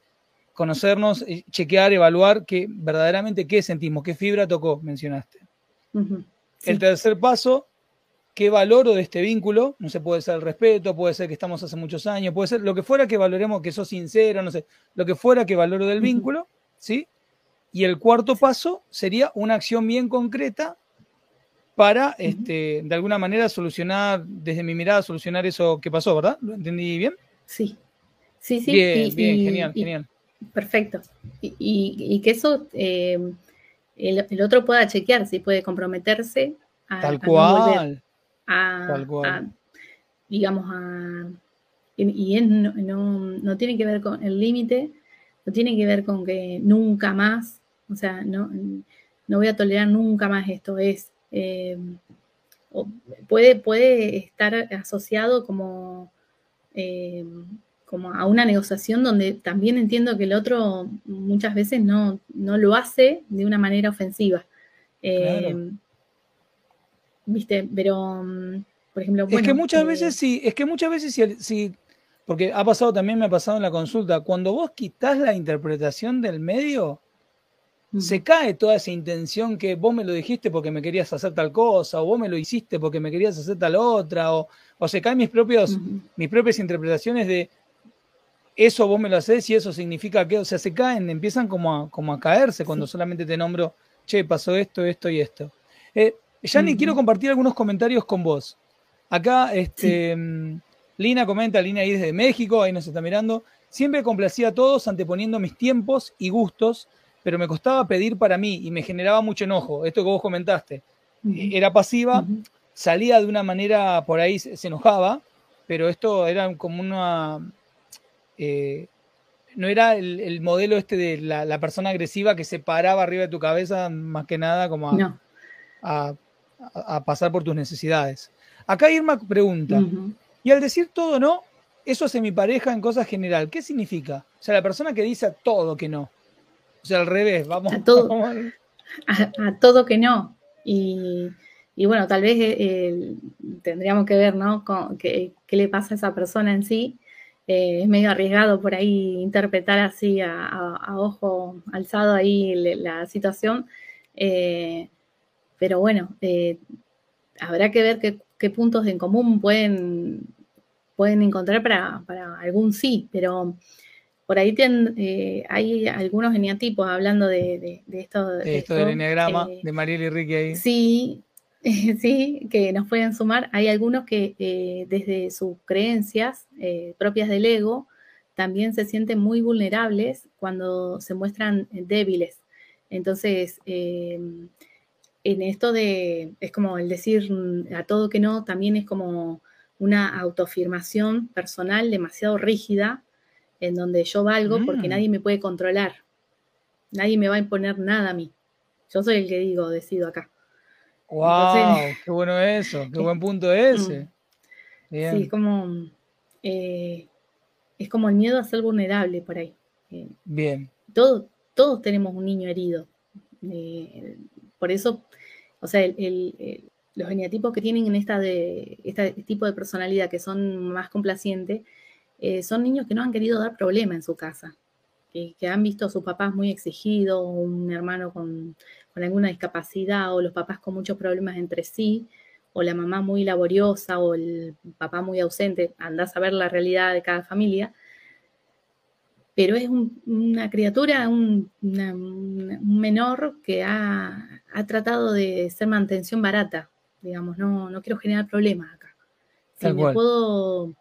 conocernos, chequear, evaluar que verdaderamente qué sentimos, qué fibra tocó, mencionaste. El tercer paso, qué valoro de este vínculo, no se puede ser el respeto, puede ser que estamos hace muchos años, puede ser lo que fuera que valoremos, que sos sincero, no sé, lo que fuera que valoro del vínculo, ¿sí? Y el cuarto paso sería una acción bien concreta para, este, de alguna manera, solucionar, desde mi mirada, solucionar eso que pasó, ¿verdad? ¿Lo entendí bien? Sí, sí, sí. Bien, bien, genial, genial. Perfecto. Y, que eso eh, el, otro pueda chequear, si puede comprometerse a, Tal cual. a, Tal cual. digamos, a... Y, no, no, tiene que ver con el límite, no tiene que ver con que nunca más, o sea, no, no voy a tolerar nunca más esto, es eh, puede, puede estar asociado como, eh, como a una negociación donde también entiendo que el otro muchas veces no, lo hace de una manera ofensiva. Eh, ¿Viste? Pero, por ejemplo, es que muchas veces sí, es que muchas veces sí, porque ha pasado también, me ha pasado en la consulta, cuando vos quitas la interpretación del medio, se cae toda esa intención que vos me lo dijiste porque me querías hacer tal cosa, o vos me lo hiciste porque me querías hacer tal otra, o, se caen mis, propios, mis propias interpretaciones de eso vos me lo haces y eso significa que, o sea, se caen, empiezan como a, como a caerse cuando solamente te nombro, che, pasó esto, esto y esto. Eh, ni quiero compartir algunos comentarios con vos. Acá, este, mm, Lina comenta, Lina ahí desde México, ahí nos está mirando. Siempre complacía a todos anteponiendo mis tiempos y gustos pero me costaba pedir para mí y me generaba mucho enojo, esto que vos comentaste. Era pasiva, salía de una manera, por ahí se, enojaba, pero esto era como una... Eh, no era el, modelo este de la, persona agresiva que se paraba arriba de tu cabeza más que nada como a, a, pasar por tus necesidades. Acá Irma pregunta, y al decir todo no, eso hace mi pareja en cosas general, ¿qué significa? O sea, la persona que dice todo que no. O sea, al revés, vamos. A todo, a, todo que no. Y, bueno, tal vez eh, tendríamos que ver, ¿no? qué, le pasa a esa persona en sí. Eh, es medio arriesgado por ahí interpretar así a, ojo alzado ahí la situación. Eh, pero bueno, habrá que ver qué, puntos en común pueden, pueden encontrar para, para algún sí, pero por ahí eh, hay algunos eneatipos hablando de, esto. De esto, del eneagrama, eh, de Mariel y Ricky ahí. Sí, sí, que nos pueden sumar. Hay algunos que eh, desde sus creencias propias del ego también se sienten muy vulnerables cuando se muestran débiles. Entonces, en esto de, es como el decir a todo que no, también es como una autoafirmación personal demasiado rígida en donde yo valgo porque mm. nadie me puede controlar. Nadie me va a imponer nada a mí. Yo soy el que digo, decido acá. ¡Wow! ¡Qué bueno eso! ¡Qué buen punto ese! Mm. Sí, como, eh, es como el miedo a ser vulnerable por ahí. Eh, Bien. todos tenemos un niño herido. Eh, por eso, o sea, los geniatipos que tienen en esta este tipo de personalidad que son más complacientes, eh, son niños que no han querido dar problema en su casa, que, han visto a sus papás muy exigidos, un hermano con, alguna discapacidad, o los papás con muchos problemas entre sí, o la mamá muy laboriosa, o el papá muy ausente, andás a ver la realidad de cada familia. pero es una criatura, un, menor que ha, tratado de ser mantención barata, digamos, no, no quiero generar problemas acá. Si me puedo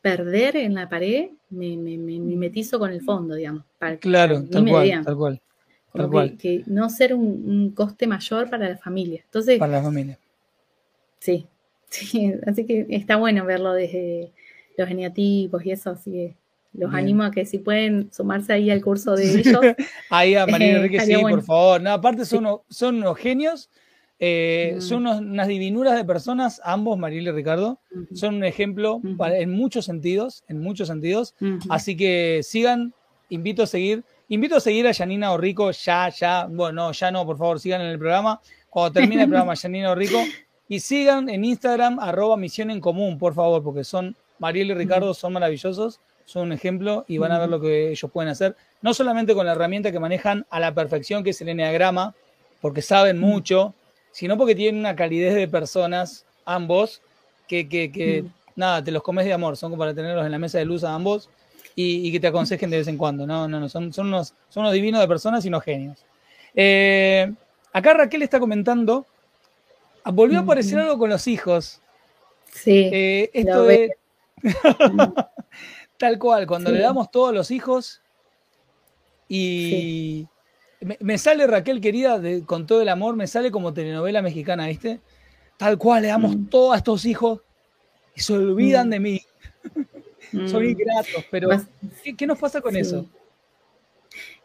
perder en la pared, me, me, me, metizo con el fondo, digamos. claro, tal, cual, tal cual, tal que, no ser un, coste mayor para la familia. Entonces, para la familia. Sí, sí, así que está bueno verlo desde los geniatipos y eso, así que los animo a que si pueden sumarse ahí al curso de ellos. ahí a María Enrique, sí, por favor. No, aparte son, unos, son unos genios, eh, mm. son unas divinuras de personas, ambos, Mariel y Ricardo. Son un ejemplo en muchos sentidos, en muchos sentidos. Así que sigan, invito a seguir. Invito a seguir a Janina Orrico ya, ya. Bueno, ya no, por favor, sigan en el programa. Cuando termine el programa, Janina Orrico. Y sigan en Instagram, arroba misión en común, por favor, porque son, Mariel y Ricardo son maravillosos son un ejemplo y van a ver lo que ellos pueden hacer, no solamente con la herramienta que manejan a la perfección, que es el Enneagrama, porque saben mucho, sino porque tienen una calidez de personas, ambos, que, nada, te los comes de amor, son como para tenerlos en la mesa de luz a ambos y, que te aconsejen de vez en cuando, no, no, no, son, son, unos, son unos divinos de personas y unos genios. Eh, acá Raquel está comentando, volvió a aparecer algo con los hijos. Sí. Eh, esto de... Tal cual, cuando le damos todos los hijos y me, sale Raquel querida, con todo el amor, me sale como telenovela mexicana, ¿viste? Tal cual, le damos mm. todo a estos hijos y se olvidan mm. de mí. Son mm. ingratos, pero ¿qué, nos pasa con eso?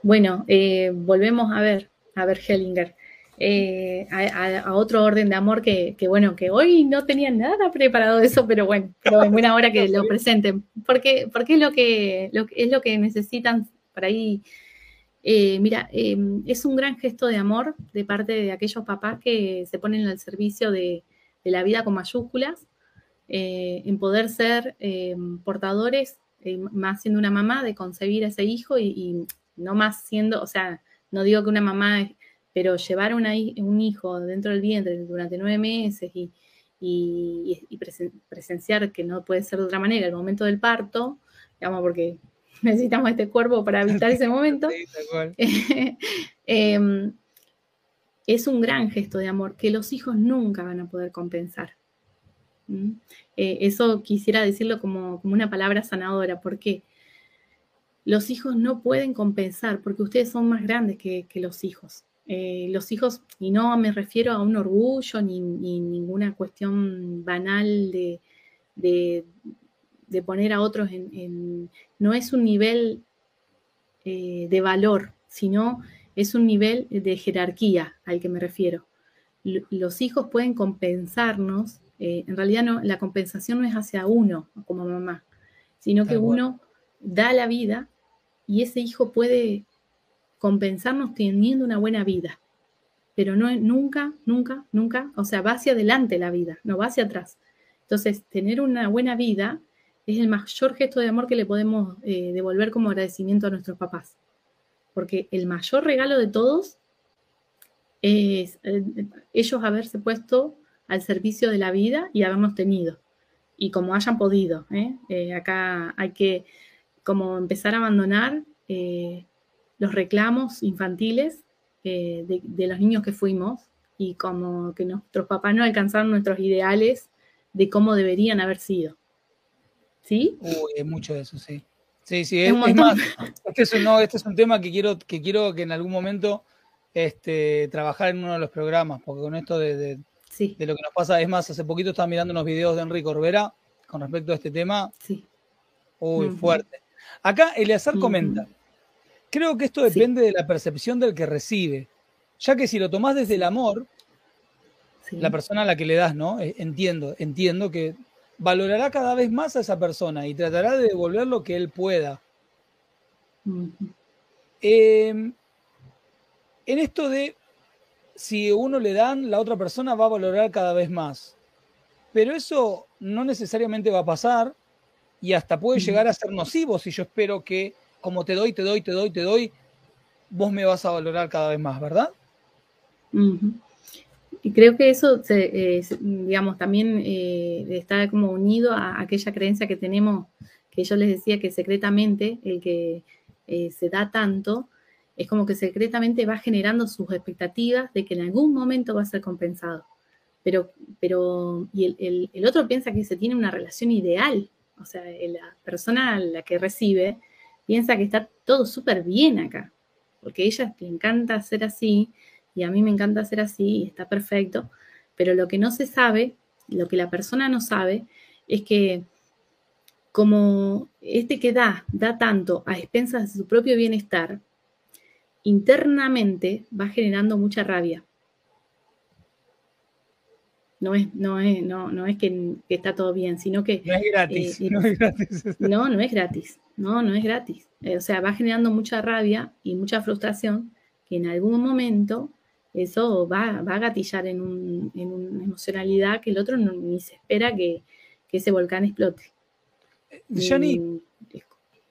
Bueno, eh, volvemos a ver, a ver Hellinger. Eh, a, otro orden de amor que, bueno, que hoy no tenía nada preparado de eso, pero bueno, pero en buena hora que lo presenten, porque, porque es lo que, es lo que necesitan para ahí. Eh, mira, em, es un gran gesto de amor de parte de aquellos papás que se ponen al servicio de, la vida con mayúsculas, eh, en poder ser em, portadores, más siendo una mamá, de concebir a ese hijo y, y no más siendo, o sea, no digo que una mamá pero llevar un hijo dentro del vientre durante nueve meses y, presenciar que no puede ser de otra manera el momento del parto, digamos, porque necesitamos este cuerpo para evitar ese momento, em, es un gran gesto de amor que los hijos nunca van a poder compensar. Eh, eso quisiera decirlo como, una palabra sanadora, porque los hijos no pueden compensar, porque ustedes son más grandes que los hijos. Eh, los hijos, y no me refiero a un orgullo ni, ninguna cuestión banal de, poner a otros en, no es un nivel eh, de valor, sino es un nivel de jerarquía al que me refiero. los hijos pueden compensarnos, eh, en realidad no, la compensación no es hacia uno como mamá, sino que uno da la vida y ese hijo puede compensarnos teniendo una buena vida. Pero no nunca, nunca, nunca, o sea, va hacia adelante la vida, no va hacia atrás. Entonces, tener una buena vida es el mayor gesto de amor que le podemos eh, devolver como agradecimiento a nuestros papás. Porque el mayor regalo de todos es eh, ellos haberse puesto al servicio de la vida y habernos tenido. Y como hayan podido. ¿eh? acá hay que como empezar a abandonar los reclamos infantiles eh, de, los niños que fuimos y como que nuestros papás no alcanzaron nuestros ideales de cómo deberían haber sido. ¿Sí? Uy, es mucho de eso, sí. Sí, sí, es, más, este es, un, este es un tema que quiero, que quiero que en algún momento este, trabajar en uno de los programas, porque con esto de, de, lo que nos pasa, es más, hace poquito estaba mirando unos videos de Enrique Orbera con respecto a este tema. Sí. Uy, fuerte. Acá Eleazar comenta, Creo que esto depende de la percepción del que recibe, ya que si lo tomás desde el amor, la persona a la que le das, ¿no? Eh, entiendo, entiendo que valorará cada vez más a esa persona y tratará de devolver lo que él pueda. Em, en esto de si uno le dan, la otra persona va a valorar cada vez más. Pero eso no necesariamente va a pasar y hasta puede llegar a ser nocivo si yo espero que como te doy, te doy, te doy, te doy, vos me vas a valorar cada vez más, ¿verdad? Y creo que eso, digamos, también eh, está como unido a aquella creencia que tenemos, que yo les decía que secretamente el que eh, se da tanto, es como que secretamente va generando sus expectativas de que en algún momento va a ser compensado. Pero, pero y el, otro piensa que se tiene una relación ideal. O sea, la persona a la que recibe piensa que está todo súper bien acá, porque a ella le encanta hacer así y a mí me encanta hacer así y está perfecto, pero lo que no se sabe, lo que la persona no sabe, es que como este que da, da tanto a expensas de su propio bienestar, internamente va generando mucha rabia. No es, no es, no, no es que, está todo bien, sino que... No es gratis. Eh, no es gratis. No, no es gratis. No, no es gratis. Eh, o sea, va generando mucha rabia y mucha frustración que en algún momento eso va, va a gatillar en, un, en, una emocionalidad que el otro ni se espera que, que ese volcán explote. Johnny.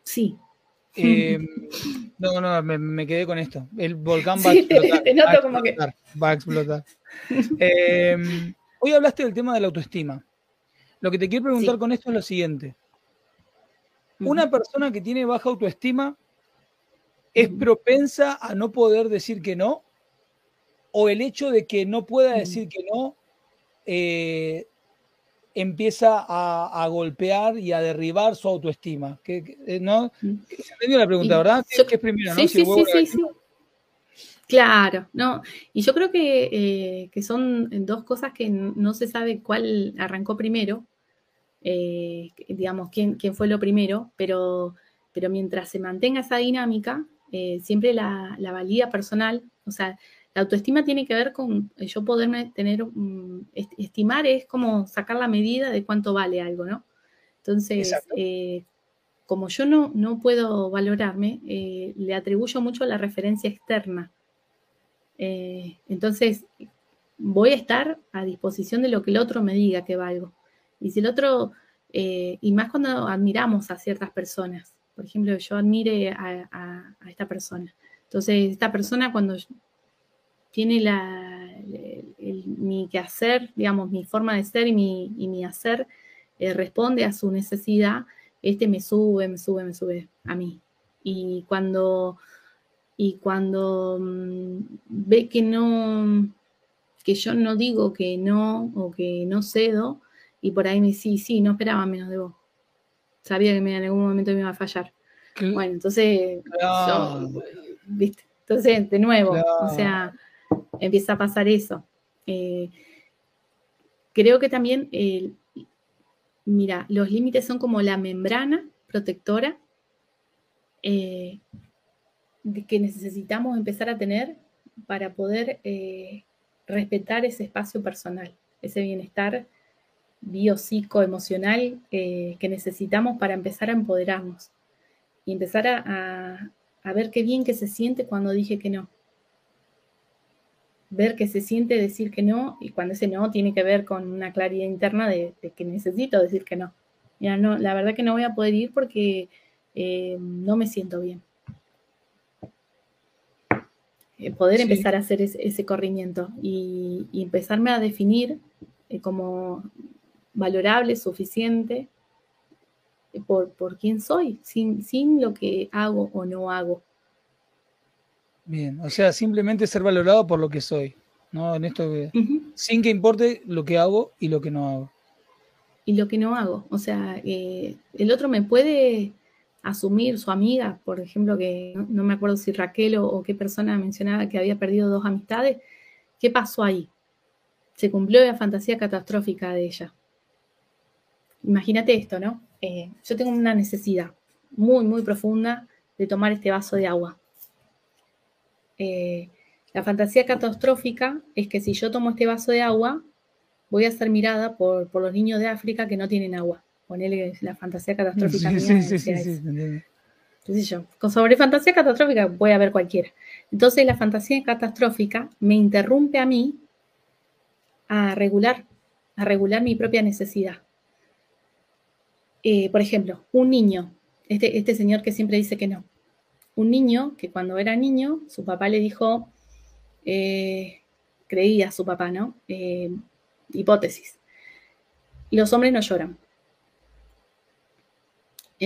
sí. Eh, no, no, me, quedé con esto. El volcán va a explotar. va a explotar. Eh, hoy hablaste del tema de la autoestima. Lo que te quiero preguntar con esto es lo siguiente. Una persona que tiene baja autoestima es propensa a no poder decir que no, o el hecho de que no pueda decir que no eh, empieza a, golpear y a derribar su autoestima. Que, eh, ¿no? Se entendió la pregunta, ¿verdad? ¿Qué, es primero? Sí, sí, sí, sí, Claro, no. Y yo creo que, eh, son dos cosas que no se sabe cuál arrancó primero, eh, digamos, quién, quién, fue lo primero, pero, pero mientras se mantenga esa dinámica, siempre la, la valía personal, o sea, la autoestima tiene que ver con eh, yo poderme tener, estimar es como sacar la medida de cuánto vale algo, ¿no? Entonces, eh, como yo no, no puedo valorarme, eh, le atribuyo mucho la referencia externa. Entonces, voy a estar a disposición de lo que el otro me diga que valgo. Y si el otro, y más cuando admiramos a ciertas personas, por ejemplo, yo admire a, esta persona. Entonces, esta persona cuando tiene la, mi quehacer, digamos, mi forma de ser y mi, hacer eh, responde a su necesidad, este me sube, me sube, me sube a mí. Y cuando, y cuando mm, ve que no, que yo no digo que no o que no cedo, y por ahí me dice, sí, sí, no esperaba menos de vos. Sabía que en algún momento me iba a fallar. Bueno, entonces, ¿viste? Entonces, de nuevo, o sea, empieza a pasar eso. Eh, creo que también, mira, los límites son como la membrana protectora eh, que necesitamos empezar a tener para poder eh, respetar ese espacio personal, ese bienestar biopsico, emocional que necesitamos para empezar a empoderarnos y empezar a ver qué bien que se siente cuando dije que no ver qué se siente decir que no y cuando ese no tiene que ver con una claridad interna de, que necesito decir que no. Mira, no, la verdad que no voy a poder ir porque eh, no me siento bien. Eh, poder empezar a hacer ese, corrimiento y, empezarme a definir eh, como valorable, suficiente, por, por quién soy, sin, sin lo que hago o no hago. Bien, o sea, simplemente ser valorado por lo que soy, ¿no? En esto, sin que importe lo que hago y lo que no hago. Y lo que no hago, o sea, eh, el otro me puede asumir, su amiga, por ejemplo, que no, me acuerdo si Raquel o, qué persona mencionaba que había perdido dos amistades, ¿qué pasó ahí? Se cumplió la fantasía catastrófica de ella. Imagínate esto, ¿no? Eh, yo tengo una necesidad muy, muy profunda de tomar este vaso de agua eh, la fantasía catastrófica es que si yo tomo este vaso de agua, voy a ser mirada por, los niños de África que no tienen agua. Ponele la fantasía catastrófica. Sí, sí, sí, sí, yo, con sobre fantasía catastrófica voy a ver cualquiera. Entonces la fantasía catastrófica me interrumpe a mí a regular, a regular mi propia necesidad. Eh, por ejemplo, un niño, este, este señor que siempre dice que no, un niño que cuando era niño, su papá le dijo, eh, creía su papá, ¿no? Eh, hipótesis. Los hombres no lloran.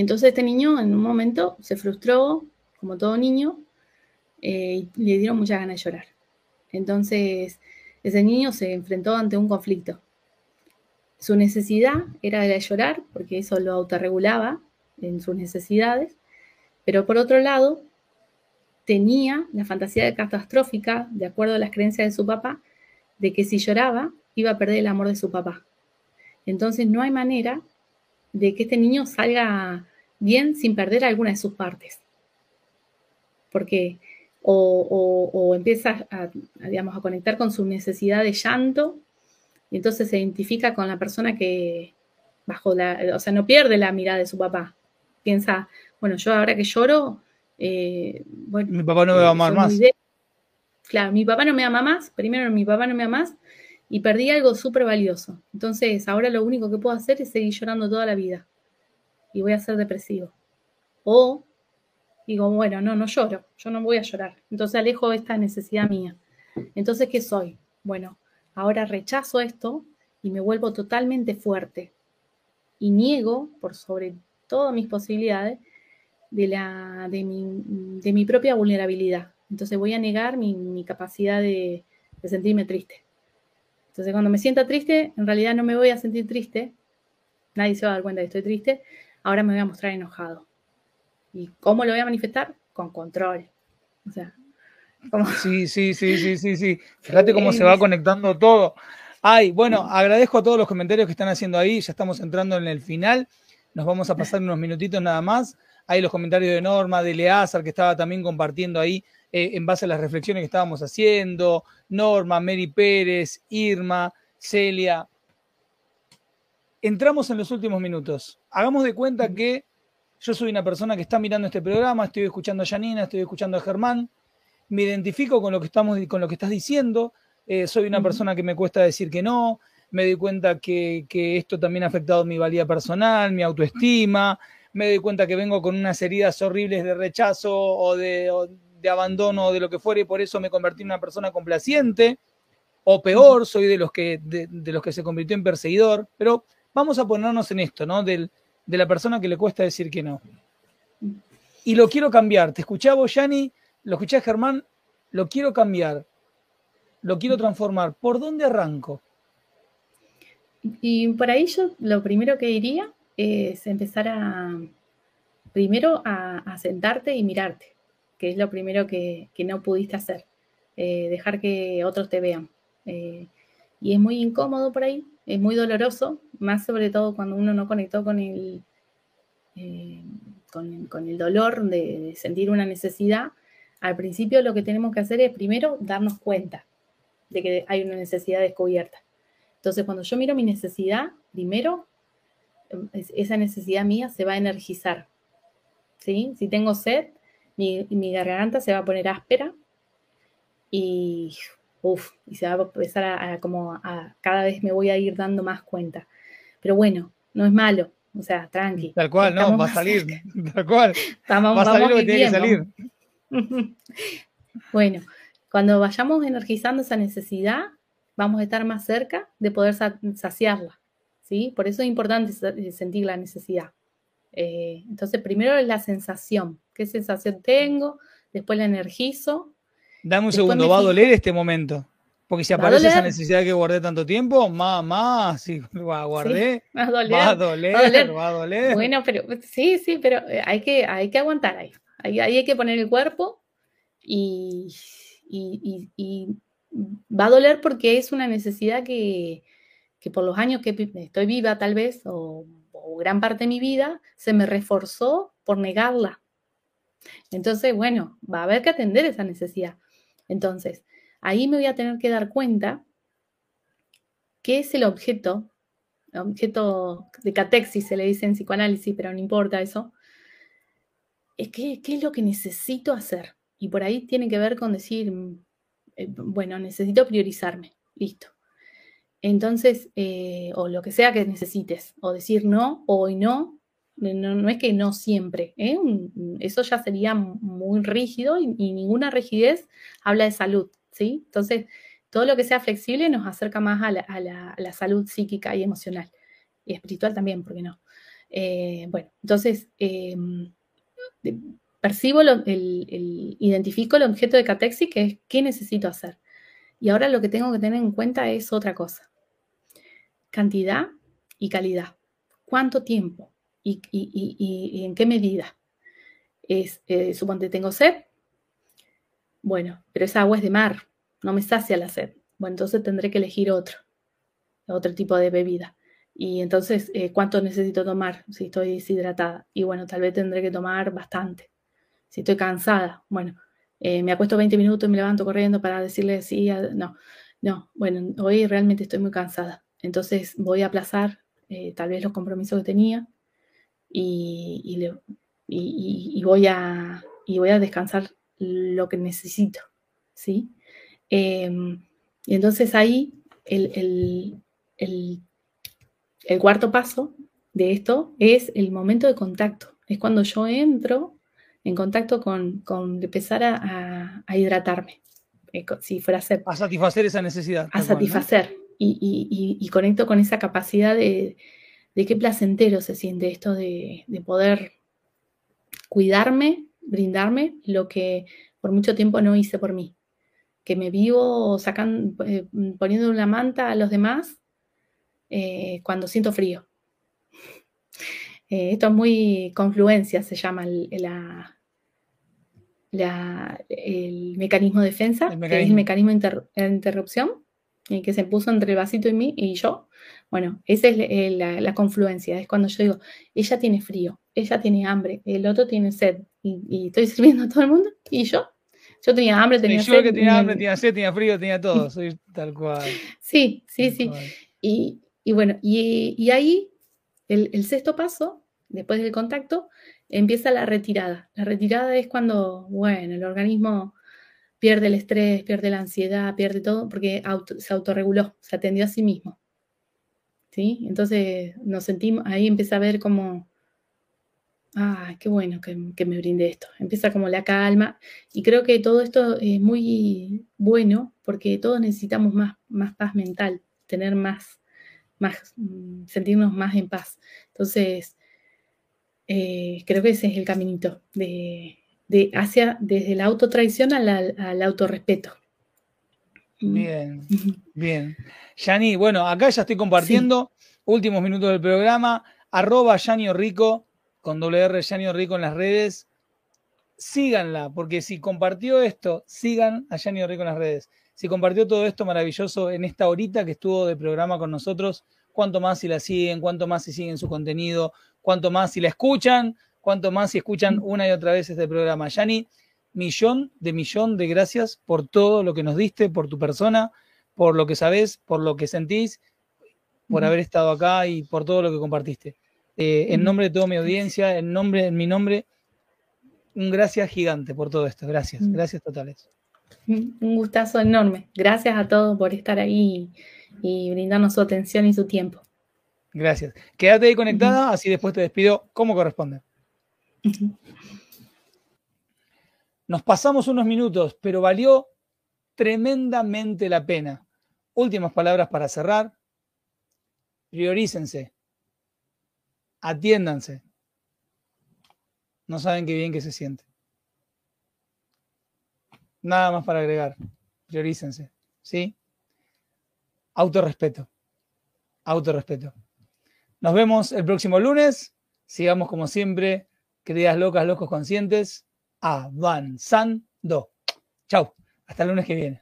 Entonces este niño en un momento se frustró, como todo niño, eh, y le dieron muchas ganas de llorar. Entonces, ese niño se enfrentó ante un conflicto. Su necesidad era de llorar, porque eso lo autorregulaba en sus necesidades, pero por otro lado, tenía la fantasía catastrófica, de acuerdo a las creencias de su papá, de que si lloraba iba a perder el amor de su papá. Entonces no hay manera de que este niño salga bien sin perder alguna de sus partes. Porque o, empieza a, digamos, a conectar con su necesidad de llanto y entonces se identifica con la persona que bajo la, o sea, no pierde la mirada de su papá. Piensa, bueno, yo ahora que lloro, eh, mi papá no me va a amar más. Claro, mi papá no me ama más, primero mi papá no me ama más y perdí algo súper valioso. Entonces, ahora lo único que puedo hacer es seguir llorando toda la vida y voy a ser depresivo. O digo, bueno, no, no lloro, yo no voy a llorar. Entonces alejo esta necesidad mía. Entonces, ¿qué soy? Bueno, ahora rechazo esto y me vuelvo totalmente fuerte y niego, por sobre todas mis posibilidades, de, la, de, mi, propia vulnerabilidad. Entonces voy a negar mi, capacidad de, sentirme triste. Entonces cuando me sienta triste, en realidad no me voy a sentir triste. Nadie se va a dar cuenta de que estoy triste. Ahora me voy a mostrar enojado. ¿Y cómo lo voy a manifestar? Con control. O sea, Sí, sí, sí, sí, sí, sí. Fíjate cómo se va conectando todo. Ay, bueno, agradezco a todos los comentarios que están haciendo ahí. Ya estamos entrando en el final. Nos vamos a pasar unos minutitos nada más. Hay los comentarios de Norma, de Leazar, que estaba también compartiendo ahí eh, en base a las reflexiones que estábamos haciendo. Norma, Mary Pérez, Irma, Celia. Entramos en los últimos minutos. Hagamos de cuenta que yo soy una persona que está mirando este programa, estoy escuchando a Janina, estoy escuchando a Germán, me identifico con lo que, estamos, con lo que estás diciendo, eh, soy una persona que me cuesta decir que no, me doy cuenta que, que, esto también ha afectado mi valía personal, mi autoestima, me doy cuenta que vengo con unas heridas horribles de rechazo o de, abandono de lo que fuera y por eso me convertí en una persona complaciente o peor, soy de los que, de, los que se convirtió en perseguidor, pero vamos a ponernos en esto, ¿no? de la persona que le cuesta decir que no. Y lo quiero cambiar. Te escuchaba vos, Yanni, lo escuché Germán, lo quiero cambiar, lo quiero transformar. ¿Por dónde arranco? Y por ahí yo lo primero que diría es empezar a, primero a, sentarte y mirarte, que es lo primero que, no pudiste hacer, eh, dejar que otros te vean. Eh, y es muy incómodo por ahí, es muy doloroso, más sobre todo cuando uno no conectó con el, eh, con, el dolor de, sentir una necesidad. Al principio lo que tenemos que hacer es primero darnos cuenta de que hay una necesidad descubierta. Entonces, cuando yo miro mi necesidad, primero esa necesidad mía se va a energizar. ¿sí? Si tengo sed, mi, garganta se va a poner áspera y, y se va a empezar a, como a, cada vez me voy a ir dando más cuenta. Pero bueno, no es malo, o sea, tranqui. Tal cual, no, va a salir, tal cual. va a salir lo que tiene que salir. bueno, cuando vayamos energizando esa necesidad, vamos a estar más cerca de poder saciarla. Por eso es importante sentir la necesidad. Eh, entonces, primero es la sensación. ¿Qué sensación tengo? Después la energizo. Dame un segundo, ¿va a doler este momento? Porque si aparece esa necesidad que guardé tanto tiempo, más, más, si guardé, va, a doler, va, a doler, va a doler, Bueno, pero sí, sí, pero eh, hay que, hay que aguantar ahí. Ahí, hay que poner el cuerpo y, y va a doler porque es una necesidad que, que por los años que estoy viva tal vez, o, gran parte de mi vida, se me reforzó por negarla. Entonces, bueno, va a haber que atender esa necesidad. Entonces, ahí me voy a tener que dar cuenta qué es el objeto, objeto de catexis, se le dice en psicoanálisis, pero no importa eso, es qué, qué es lo que necesito hacer. Y por ahí tiene que ver con decir, eh, bueno, necesito priorizarme, listo. Entonces, eh, o lo que sea que necesites, o decir no, o hoy no, no, es que no siempre, ¿eh? eso ya sería muy rígido y, ninguna rigidez habla de salud, ¿sí? Entonces, todo lo que sea flexible nos acerca más a la, salud psíquica y emocional, y espiritual también, ¿por qué no? Eh, bueno, entonces, em, percibo, el, identifico el objeto de catexis, que es qué necesito hacer. Y ahora lo que tengo que tener en cuenta es otra cosa. Cantidad y calidad. ¿Cuánto tiempo? ¿Y, en qué medida? Es, eh, suponte, tengo sed. Bueno, pero esa agua es de mar, no me sacia la sed. Bueno, entonces tendré que elegir otro, otro tipo de bebida. Y entonces, eh, ¿cuánto necesito tomar si estoy deshidratada? Y bueno, tal vez tendré que tomar bastante. Si estoy cansada, bueno, eh, me acuesto 20 minutos y me levanto corriendo para decirle sí, no, no, bueno, hoy realmente estoy muy cansada. Entonces voy a aplazar eh, tal vez los compromisos que tenía y, y, voy a, y voy a descansar lo que necesito, ¿sí? Em, y entonces ahí el, cuarto paso de esto es el momento de contacto. Es cuando yo entro en contacto con, empezar a, hidratarme, eh, si fuera a ser. A satisfacer esa necesidad. A satisfacer. Y, conecto con esa capacidad de, de, qué placentero se siente esto de, de poder cuidarme, brindarme lo que por mucho tiempo no hice por mí que me vivo sacando, eh, poniendo una manta a los demás eh, cuando siento frío. Eh, esto es muy confluencia, se llama el, el mecanismo de defensa, que es el mecanismo de interrupción, que se puso entre el vasito y mí y yo. Bueno, esa es la, confluencia, es cuando yo digo, ella tiene frío, ella tiene hambre, el otro tiene sed, y, y estoy sirviendo a todo el mundo, y yo yo tenía hambre, tenía sed. Yo que tenía hambre, tenía sed, tenía frío, tenía todo. Soy tal cual. Sí, sí, sí. Y, bueno, y, ahí el, sexto paso, después del contacto, empieza la retirada. La retirada es cuando, bueno, el organismo pierde el estrés, pierde la ansiedad, pierde todo, porque se autorreguló, se atendió a sí mismo. Entonces nos sentimos, ahí empieza a ver como ah, qué bueno que, me brinde esto. Empieza como la calma y creo que todo esto es muy bueno porque todos necesitamos más, más paz mental, tener más, más, mm, sentirnos más en paz. Entonces, eh, creo que ese es el caminito de, hacia, desde la autotraición al, al autorrespeto. Bien, bien. Yani, bueno, acá ya estoy compartiendo últimos minutos del programa, arroba Yani Rico con WR Yani Rico en las redes. Síganla, porque si compartió esto, sigan a Yani Rico en las redes. Si compartió todo esto maravilloso en esta horita que estuvo de programa con nosotros, cuánto más si la siguen, cuánto más si siguen su contenido, cuánto más si la escuchan, cuánto más si escuchan una y otra vez este programa. Yani, millón de millón de gracias por todo lo que nos diste, por tu persona, por lo que sabes, por lo que sentís, por haber estado acá y por todo lo que compartiste. Eh, en nombre de toda mi audiencia, en nombre, en mi nombre, un gracias gigante por todo esto. Gracias, mm. gracias totales. Un gustazo enorme. Gracias a todos por estar ahí y brindarnos su atención y su tiempo. Gracias. Quédate ahí conectada, así después te despido como corresponde. Nos pasamos unos minutos, pero valió tremendamente la pena. Últimas palabras para cerrar. Priorícense atiéndanse. No saben qué bien que se siente. Nada más para agregar. Priorícense. ¿Sí? Autorrespeto. Autorrespeto. Nos vemos el próximo lunes. Sigamos como siempre, queridas locas, locos conscientes, avanzando. Chau. Hasta el lunes que viene.